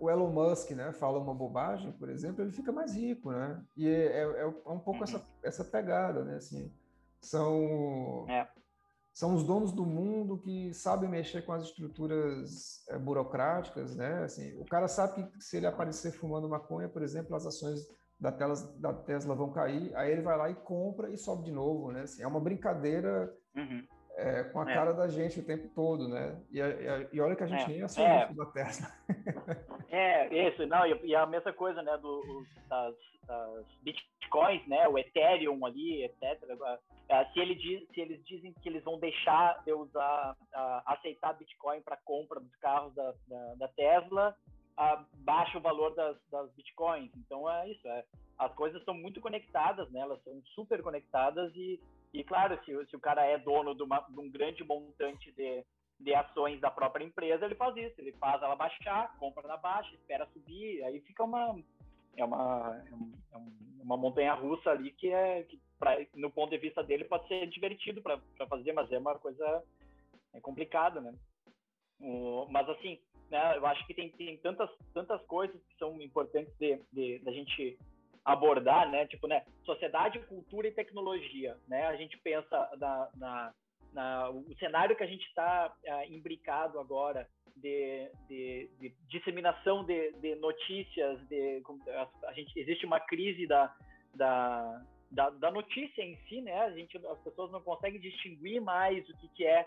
o Elon Musk, né, fala uma bobagem, por exemplo, ele fica mais rico, né? E é, é, é um pouco essa, essa pegada, né? Assim, são é são os donos do mundo que sabem mexer com as estruturas é, burocráticas, né? Assim, o cara sabe que se ele aparecer fumando maconha, por exemplo, as ações da Tesla, da Tesla vão cair, aí ele vai lá e compra e sobe de novo, né? Assim, é uma brincadeira uhum. é, com a é. cara da gente o tempo todo, né? E, e, e olha que a gente é. nem é acionista da Tesla. É, isso, não, e, a mesma coisa, né, do, das, das bitcoins, né, o Ethereum ali, etc. É, se, ele diz, se eles dizem que eles vão deixar de usar, uh, aceitar Bitcoin para compra dos carros da, da, da Tesla, uh, baixa o valor das, das Bitcoins. Então é isso, é, as coisas estão muito conectadas, né, elas são super conectadas e, e claro, se, se o cara é dono de, uma, de um grande montante de, de ações da própria empresa, ele faz isso, ele faz ela baixar, compra na baixa, espera subir, aí fica uma é uma, é, é uma montanha russa ali que é que pra, no ponto de vista dele pode ser divertido para fazer, mas é uma coisa é complicada, né? O, mas assim, né, eu acho que tem, tem tantas, tantas coisas que são importantes de, de, de, a gente abordar, né? Tipo, né, sociedade, cultura e tecnologia, né? A gente pensa na, na, na o cenário que a gente está ah, imbricado agora de, de, de disseminação de, de, notícias, de a, a, gente existe uma crise da, da, da, da, notícia em si, né? A gente, as pessoas não conseguem distinguir mais o que, que é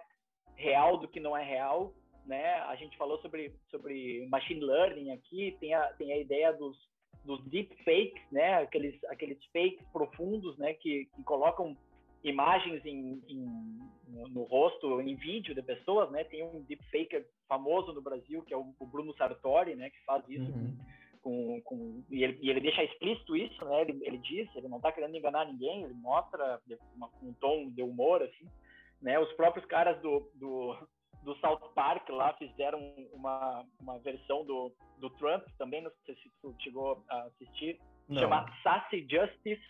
real do que não é real, né? A gente falou sobre sobre machine learning aqui, tem a, tem a ideia dos dos deepfakes, né? Aqueles aqueles fakes profundos, né? Que, que colocam imagens em, em no, no, rosto, em vídeo de pessoas, né? Tem um deepfake famoso no Brasil, que é o, o Bruno Sartori, né? Que faz isso uhum. com, com, e, ele, e ele deixa explícito isso, né? Ele, ele diz, ele não está querendo enganar ninguém, ele mostra uma, um tom de humor, assim, né? Os próprios caras do, do, do South Park lá fizeram uma, uma versão do, do Trump também, não sei se tu chegou a assistir, não. chama Sassy Justice,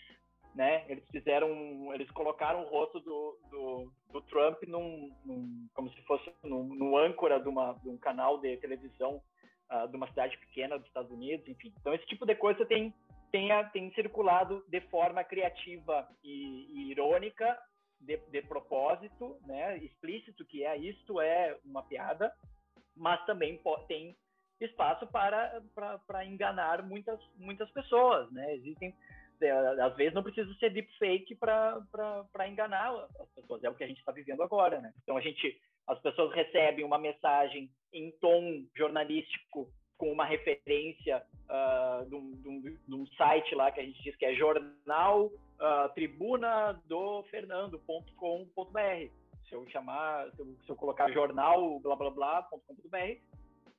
né? Eles fizeram, eles colocaram o rosto do, do, do Trump num, num, como se fosse no, âncora de, uma, de um canal de televisão uh, de uma cidade pequena dos Estados Unidos, enfim. Então esse tipo de coisa tem tem, tem circulado de forma criativa e, e irônica, de, de, propósito, né? Explícito que é isto é uma piada, mas também tem espaço para, para, para enganar muitas muitas pessoas, né? Existem às vezes não precisa ser deepfake para enganar as pessoas, é o que a gente está vivendo agora, né? Então a gente, as pessoas recebem uma mensagem em tom jornalístico com uma referência uh, de, um, de, um, site lá que a gente diz que é jornal uh, tribuna do fernando.com.br. Se eu chamar, se eu, se eu colocar jornal blá blá blá.com.br,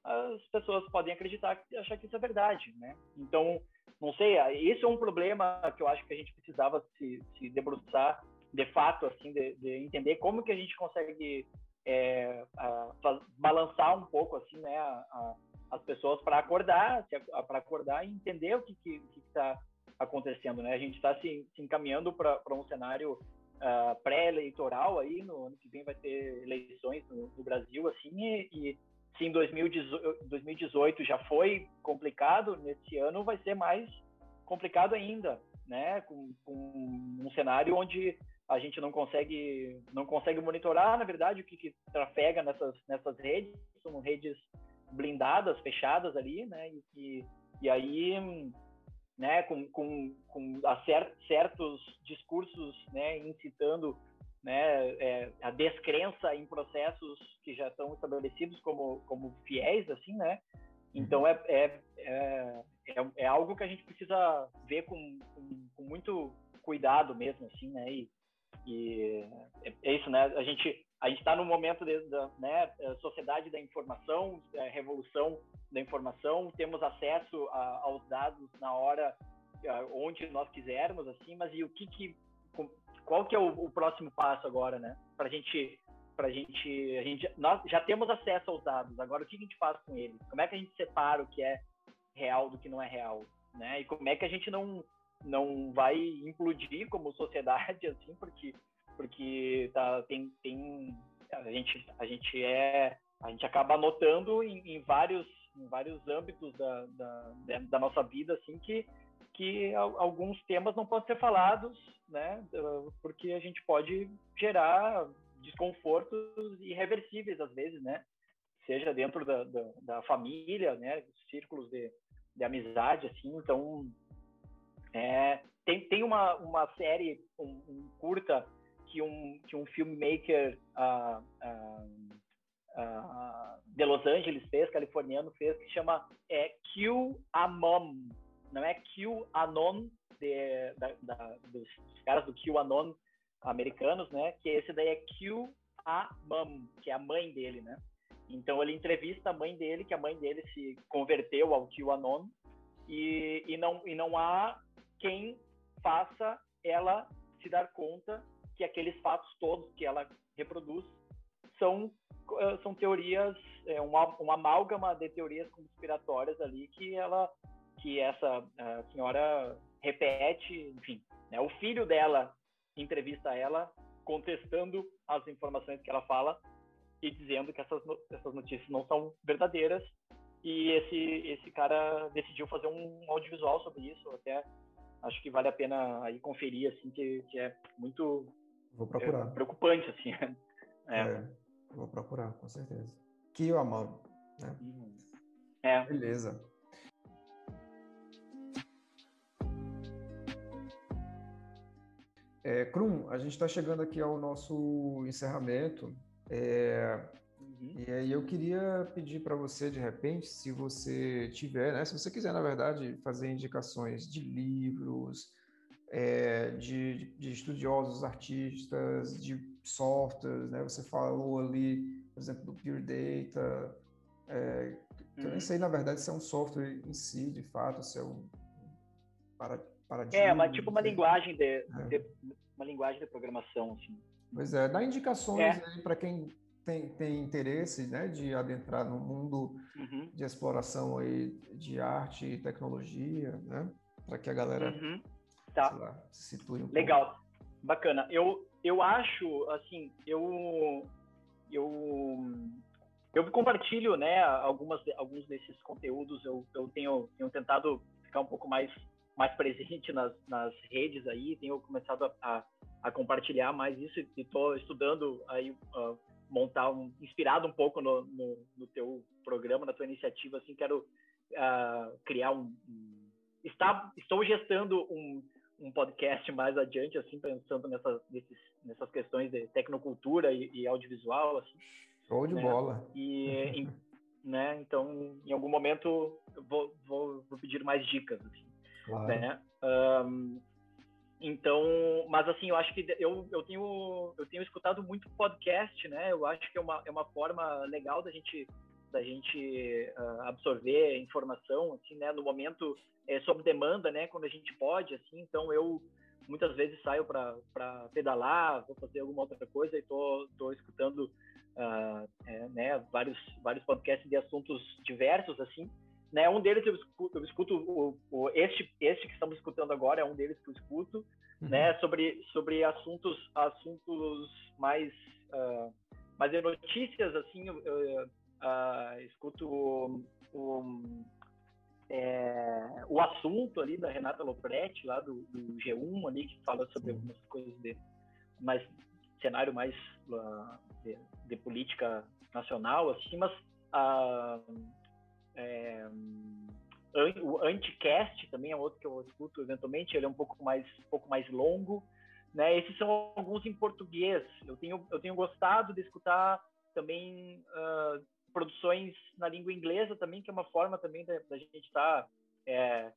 as pessoas podem acreditar achar que isso é verdade, né? Então não sei, esse é um problema que eu acho que a gente precisava se, se debruçar de fato, assim, de, de entender como que a gente consegue é, a, a, balançar um pouco, assim, né, a, as pessoas para acordar, para acordar e entender o que que está acontecendo, né? A gente está se, se, encaminhando para um cenário uh, pré-eleitoral aí, no ano que vem vai ter eleições no, no Brasil, assim, e, e se em 2018 já foi complicado, nesse ano vai ser mais complicado ainda, né? Com, com, um cenário onde a gente não consegue não consegue monitorar, na verdade, o que, que trafega nessas nessas redes, são redes blindadas, fechadas ali, né? E, e, aí, né? Com, com, com certos discursos, né? Incitando né, é, a descrença em processos que já estão estabelecidos como, como fiéis, assim, né? Então uhum. é, é, é, é, é algo que a gente precisa ver com, com, com muito cuidado mesmo, assim, né? E, e é, é isso, né? A gente a gente está no momento da né, é, sociedade da informação, revolução da informação, temos acesso a, aos dados na hora onde nós quisermos, assim, mas e o que que qual que é o, o próximo passo agora, né? Para gente, para gente, a gente, nós já temos acesso aos dados. Agora, o que a gente faz com eles? Como é que a gente separa o que é real do que não é real, né? E como é que a gente não não vai implodir como sociedade assim, porque porque tá tem tem a gente a gente é a gente acaba anotando em, em vários em vários âmbitos da, da, da nossa vida assim que que alguns temas não podem ser falados, né? Porque a gente pode gerar desconfortos irreversíveis às vezes, né? Seja dentro da, da, da família, né? Círculos de, de amizade, assim. Então, É, tem, tem uma, uma série, um, um curta que um, que um filmmaker uh, uh, uh, de Los Angeles fez, californiano fez, que chama é, Q Anon. Não é Q Anon de, da, da, dos, caras do Q Anon americanos, né? Que esse daí é Q A que é a mãe dele, né? Então ele entrevista a mãe dele, que a mãe dele se converteu ao Q Anon e, e não e não há quem faça ela se dar conta que aqueles fatos todos que ela reproduz são eh, são teorias, é, uma, uma amálgama de teorias conspiratórias ali que ela, que essa senhora repete, enfim. Né? O filho dela entrevista ela contestando as informações que ela fala e dizendo que essas, essas notícias não são verdadeiras e esse esse cara decidiu fazer um audiovisual sobre isso até acho que vale a pena aí conferir assim que, que é muito Vou procurar. É, preocupante assim é. é. Vou procurar, com certeza. Que eu amo, né? Uhum. É. Beleza. É, Krum, a gente está chegando aqui ao nosso encerramento. É, uhum. E aí eu queria pedir para você, de repente, se você tiver, né, se você quiser, na verdade, fazer indicações de livros, é, de, de, estudiosos, artistas, de softwares, né? Você falou ali, por exemplo, do Pure Data, é, que eu nem uhum. sei, na verdade, se é um software em si, de fato, se é um para, paradigma. É, mas tipo uma linguagem de, é. de, uma linguagem de programação, assim. Pois é, dá indicações é. para quem tem, tem interesse, né, de adentrar no mundo uhum. de exploração aí de arte e tecnologia, né, para que a galera uhum Tá. Lá, situe um Legal. Pouco. Bacana. Eu, eu acho, assim, eu, eu, eu compartilho, né, algumas, alguns desses conteúdos. Eu, eu tenho, tenho tentado ficar um pouco mais, mais presente nas, nas redes aí. Tenho começado a, a, a compartilhar mais isso e estou estudando aí uh, montar um, inspirado um pouco no, no, no, teu programa, na tua iniciativa, assim, quero uh, criar um, um está, estou gestando um, um podcast mais adiante, assim, pensando nessas, nesses, nessas questões de tecnocultura e, e audiovisual, assim. Show de né? bola. E, em, né, então, em algum momento, vou, vou, vou pedir mais dicas, assim, claro. né? Um, então, mas assim, eu acho que eu, eu tenho eu tenho escutado muito podcast, né? Eu acho que é uma, é uma forma legal da gente da gente uh, absorver informação, assim, né, no momento é, sob demanda, né, quando a gente pode, assim. Então eu muitas vezes saio para pedalar, vou fazer alguma outra coisa e tô, tô escutando, uh, é, né, vários vários podcasts de assuntos diversos, assim. Né, um deles eu escuto, eu escuto o, o, este este que estamos escutando agora é um deles que eu escuto, uhum. né, sobre sobre assuntos assuntos mais uh, mais de notícias assim. Uh, uh, escuto o, o, é, o, assunto ali da Renata Lopretti, lá do, do G1, ali, que fala sobre Sim. algumas coisas de mais cenário mais uh, de, de, política nacional, assim, mas é, o Anticast também é outro que eu escuto eventualmente, ele é um pouco mais, um pouco mais longo, né? Esses são alguns em português. Eu tenho, eu tenho gostado de escutar também uh, produções na língua inglesa também, que é uma forma também da, da gente estar tá, é,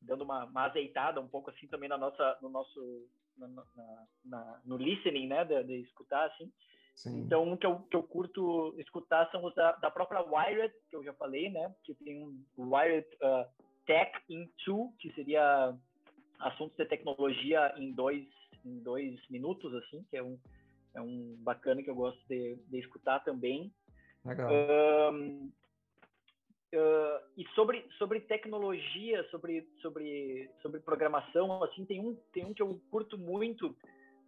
dando uma, uma, azeitada um pouco assim também na nossa, no nosso, na, na, na, no listening, né, de, de escutar assim. Sim. Então, um que eu, que eu curto escutar são os da, da própria Wired, que eu já falei, né, que tem um Wired uh, Tech in Two, que seria assuntos de tecnologia em dois, em dois minutos, assim, que é um, é um bacana que eu gosto de, de escutar também. Legal. Um, uh, e sobre, sobre tecnologia, sobre, sobre, sobre programação, assim, tem um, tem um que eu curto muito,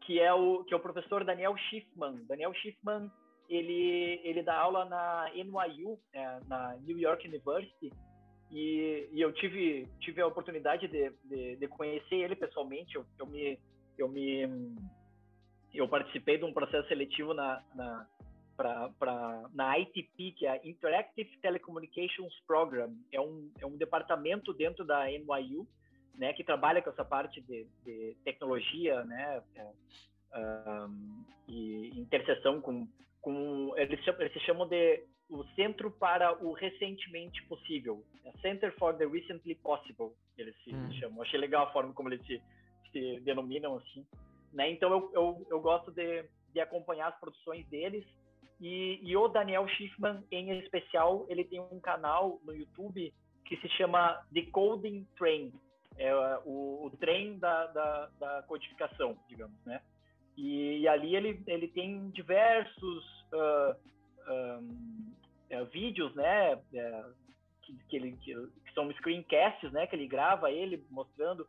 que é o, que é o professor Daniel Schiffman. Daniel Schiffman, ele, ele dá aula na NYU, é, na New York University, e, e, eu tive, tive a oportunidade de, de, de conhecer ele pessoalmente. Eu, eu, me, eu me eu participei de um processo seletivo na, na, para na ITP, que é a Interactive Telecommunications Program. É um, é um departamento dentro da NYU né, que trabalha com essa parte de, de tecnologia, né, um, e interseção com, com eles, eles se chamam de o Centro para o Recentemente Possível, é Center for the Recently Possible, eles se hum. chamam. Achei legal a forma como eles se, se denominam assim. Né? Então eu, eu, eu gosto de, de acompanhar as produções deles e, e, o Daniel Schiffman, em especial, ele tem um canal no YouTube que se chama Decoding Train, é o, o trem da, da, da, codificação, digamos, né? E, e, ali ele, ele tem diversos uh, um, é, vídeos, né, é, que, que, ele, que, que, são screencasts, né, que ele grava ele mostrando,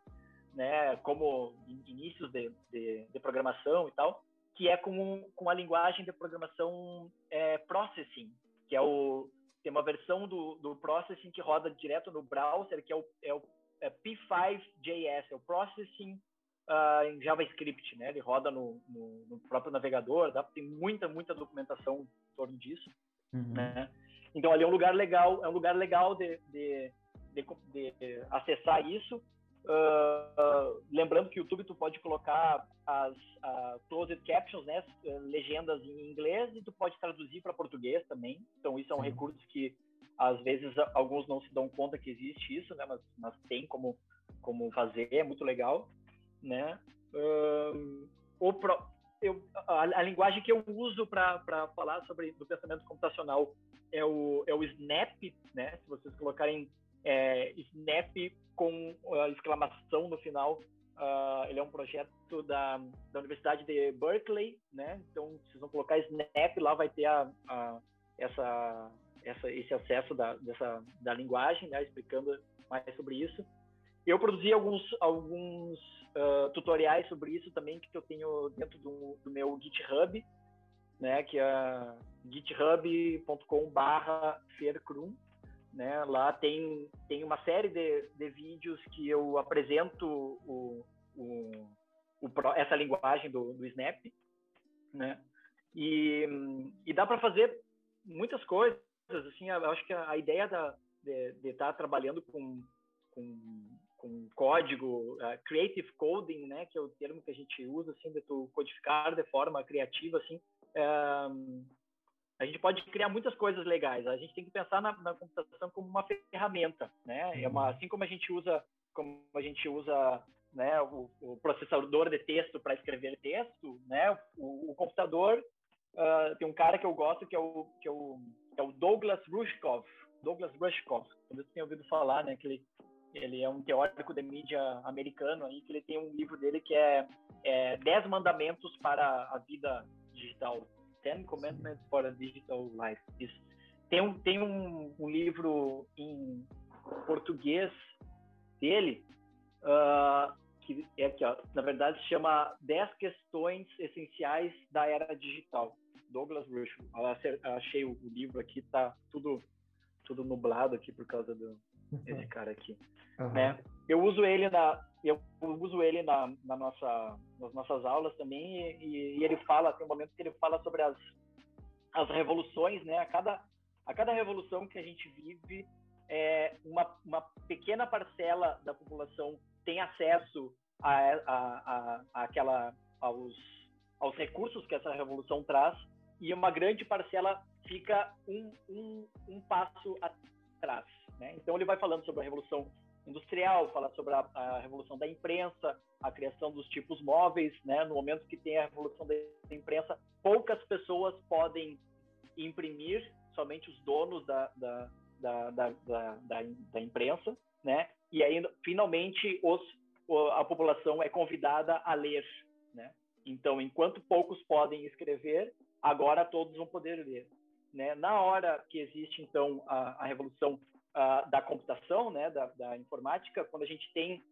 né, como inícios de, de, de programação e tal, que é com, com a linguagem de programação é, Processing, que é o tem uma versão do, do Processing que roda direto no browser, que é o, é o é P5.js, é o Processing uh, em JavaScript, né? Ele roda no, no, no próprio navegador, dá, tem muita, muita documentação em torno disso, uhum. né? Então ali é um lugar legal, é um lugar legal de, de, de, de acessar isso. Uh, lembrando que o YouTube tu pode colocar as uh, closed captions, né, legendas em inglês e tu pode traduzir para português também. Então isso é um Sim. recurso que às vezes alguns não se dão conta que existe isso, né, mas, mas tem como como fazer, é muito legal, né? Uh, o pro, eu, a, a, linguagem que eu uso para falar sobre do pensamento computacional é o, é o Snap, né? Se vocês colocarem é, Snap com a exclamação no final. Uh, ele é um projeto da, da Universidade de Berkeley, né? Então, vocês vão colocar Snap, lá vai ter a, a essa, essa, esse acesso da, dessa, da linguagem, né? Explicando mais sobre isso. Eu produzi alguns, alguns uh, tutoriais sobre isso também, que eu tenho dentro do, do meu GitHub, né? Que é github.com barra fercrum né? Lá tem, tem uma série de, de vídeos que eu apresento o, o, o essa linguagem do, do Snap, né? E, e dá para fazer muitas coisas, assim, eu acho que a, ideia da, de estar tá trabalhando com, com, com código, uh, creative coding, né, que é o termo que a gente usa, assim, de tu codificar de forma criativa, assim, uh, a gente pode criar muitas coisas legais. A gente tem que pensar na, na computação como uma ferramenta, né? É uma, assim como a gente usa, como a gente usa, né, o, o processador de texto para escrever texto, né? O, o computador uh, tem um cara que eu gosto que é o que é o, é o Douglas Rushkoff. Douglas Rushkoff. Talvez você tenha ouvido falar, né? Que ele, ele é um teórico de mídia americano aí que ele tem um livro dele que é, é Dez Mandamentos para a Vida Digital Ten Commandments for a Digital Life. Isso. Tem, um, tem um, um livro em português dele, uh, que é aqui, ó, na verdade se chama 10 questões essenciais da era digital. Douglas Rush. Achei o livro aqui, tá tudo, tudo nublado aqui por causa do, esse cara aqui. Uhum. Né? Eu uso ele na eu uso ele na, na nossa nas nossas aulas também e, e, ele fala tem um momento que ele fala sobre as as revoluções, né? A cada a cada revolução que a gente vive é uma, uma pequena parcela da população tem acesso a, a, a, a aquela aos aos recursos que essa revolução traz e uma grande parcela fica um, um, um passo atrás. Né? Então ele vai falando sobre a revolução industrial, fala sobre a, a, revolução da imprensa, a criação dos tipos móveis, né? No momento que tem a revolução da imprensa, poucas pessoas podem imprimir, somente os donos da, da, da, da, da, da imprensa, né? E aí, finalmente, os, a população é convidada a ler, né? Então, enquanto poucos podem escrever, agora todos vão poder ler. Né? Na hora que existe, então, a, a revolução uh, da computação, né, da, da, informática, quando a gente tem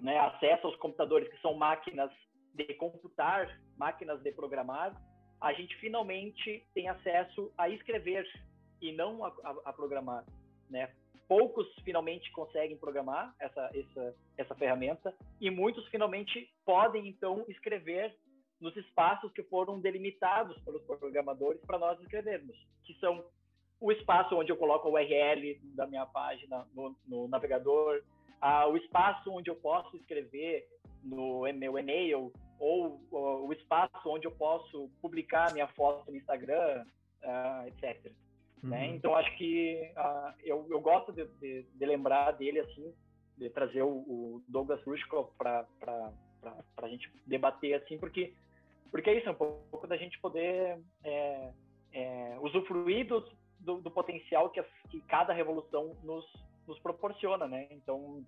né, acesso aos computadores que são máquinas de computar, máquinas de programar, a gente finalmente tem acesso a escrever e não a, a, a programar, né? Poucos finalmente conseguem programar essa, essa, essa ferramenta e muitos finalmente podem então escrever nos espaços que foram delimitados pelos programadores para nós escrevermos, que são o espaço onde eu coloco a URL da minha página no, no navegador, ah, o espaço onde eu posso escrever no meu e-mail ou, ou o espaço onde eu posso publicar minha foto no Instagram, uh, etc. Né? Uhum. Né? Então acho que uh, eu, eu gosto de, de, de, lembrar dele assim, de trazer o, o Douglas Rushkoff para a gente debater assim, porque porque é isso, é um pouco da gente poder é, é, usufruir do, do, do, potencial que, a, que cada revolução nos, nos proporciona, né? Então,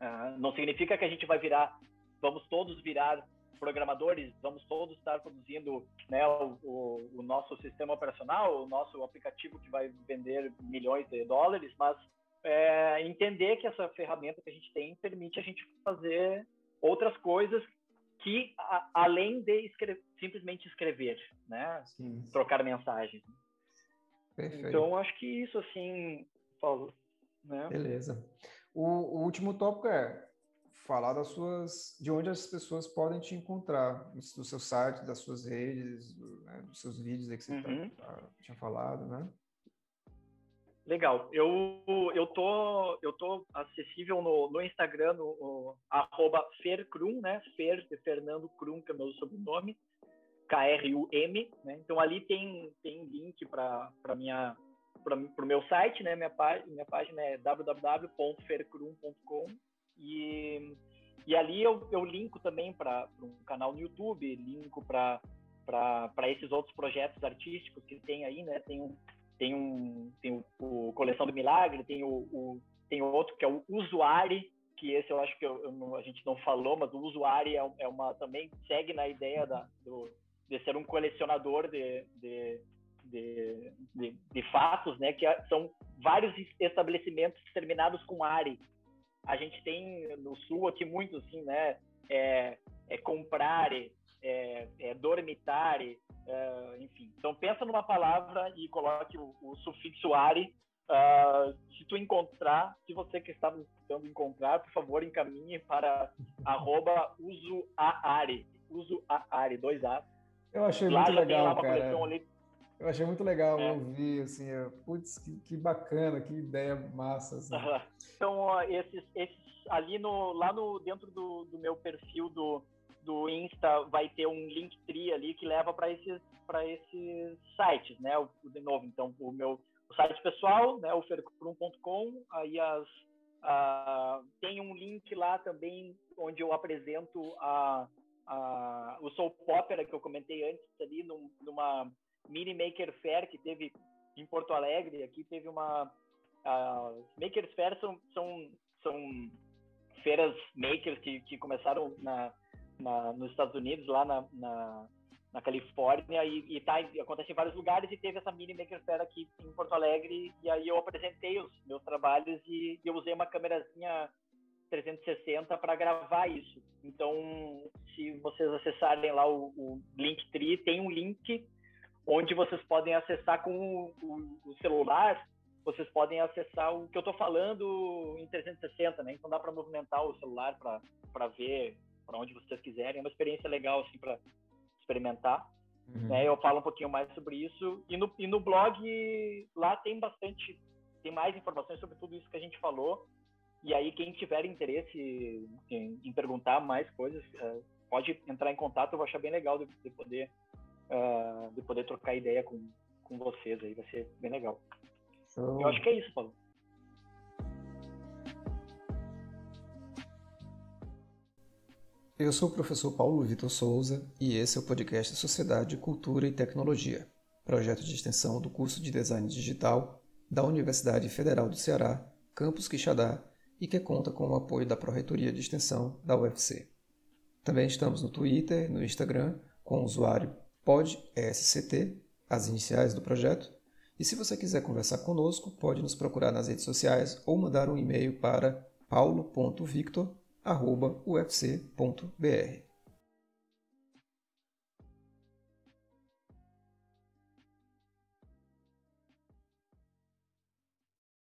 uh, não significa que a gente vai virar, vamos todos virar programadores, vamos todos estar produzindo né, o, o, o, nosso sistema operacional, o nosso aplicativo que vai vender milhões de dólares, mas é, entender que essa ferramenta que a gente tem permite a gente fazer outras coisas que a, além de escrever, simplesmente escrever, né, Sim. trocar mensagens. Perfeito. Então acho que isso assim, Paulo. Né? Beleza. O, o último tópico é falar das suas, de onde as pessoas podem te encontrar, do seu site, das suas redes, né, dos seus vídeos aí que você tá, uhum. tá, tinha falado, né? Legal. Eu, eu, tô, eu tô acessível no, no Instagram, no, no Fercrum, né? Fer Fernando Krum, que é meu sobrenome, K-R-U-M, né? Então ali tem, tem link para minha para o meu site, né? Minha, minha página é www.fercrum.com e, e ali eu, eu linko também para um canal no YouTube, linko para esses outros projetos artísticos que tem aí, né? Tem um, tem um, tem o, o Coleção do Milagre, tem o, o, tem outro que é o Usuário, que esse eu acho que eu, eu, a gente não falou, mas o Usuário é, é, uma também segue na ideia da, do, de ser um colecionador de, de, de, de, de fatos, né? Que são vários estabelecimentos terminados com Ari a gente tem no sul aqui muito assim, né? É, é comprar, é, é dormitar, é, enfim. Então pensa numa palavra e coloque o, o sufixo are. Uh, se tu encontrar, se você que está tentando encontrar, por favor, encaminhe para arroba uso a are, uso a are, dois A. Eu achei lá muito legal, cara. Eu achei muito legal é. ouvir, assim, putz, que, que, bacana, que ideia massa. Assim. Então, esses, esses ali no, lá no, dentro do, do meu perfil do, do Insta vai ter um link tri ali que leva para esses, esses sites, né? O, de novo, então, o meu o site pessoal, né? O fercrum.com, aí as, a, tem um link lá também onde eu apresento a, a, o Soul Opera que eu comentei antes ali num, numa Mini Maker Fair que teve em Porto Alegre. Aqui teve uma. As Makers Fair são, são, são feiras makers que, que começaram na, na, nos Estados Unidos, lá na, na, na Califórnia, e, e tá, acontece em vários lugares, e teve essa Mini Maker Fair aqui em Porto Alegre, e aí eu apresentei os meus trabalhos e, e eu usei uma câmerazinha 360 para gravar isso. Então, se vocês acessarem lá o, o Linktree, tem um link onde vocês podem acessar com o, o, o celular, vocês podem acessar o que eu estou falando em 360, né? Então dá para movimentar o celular para ver para onde vocês quiserem. É uma experiência legal assim para experimentar. Uhum. Né? Eu falo um pouquinho mais sobre isso e no, e no blog lá tem bastante, tem mais informações sobre tudo isso que a gente falou. E aí quem tiver interesse em, em perguntar mais coisas uh, pode entrar em contato. Eu vou achar bem legal de, de poder uh, de poder trocar ideia com, com vocês aí, vai ser bem legal. Show. Eu acho que é isso, Paulo. Eu sou o professor Paulo Vitor Souza e esse é o podcast Sociedade, Cultura e Tecnologia, projeto de extensão do curso de Design Digital da Universidade Federal do Ceará, Campus Quixadá, e que conta com o apoio da Pró-Reitoria de Extensão da UFC. Também estamos no Twitter, no Instagram, com o usuário PodSCT, as iniciais do projeto. E se você quiser conversar conosco, pode nos procurar nas redes sociais ou mandar um e-mail para paulo.victor.ufc.br.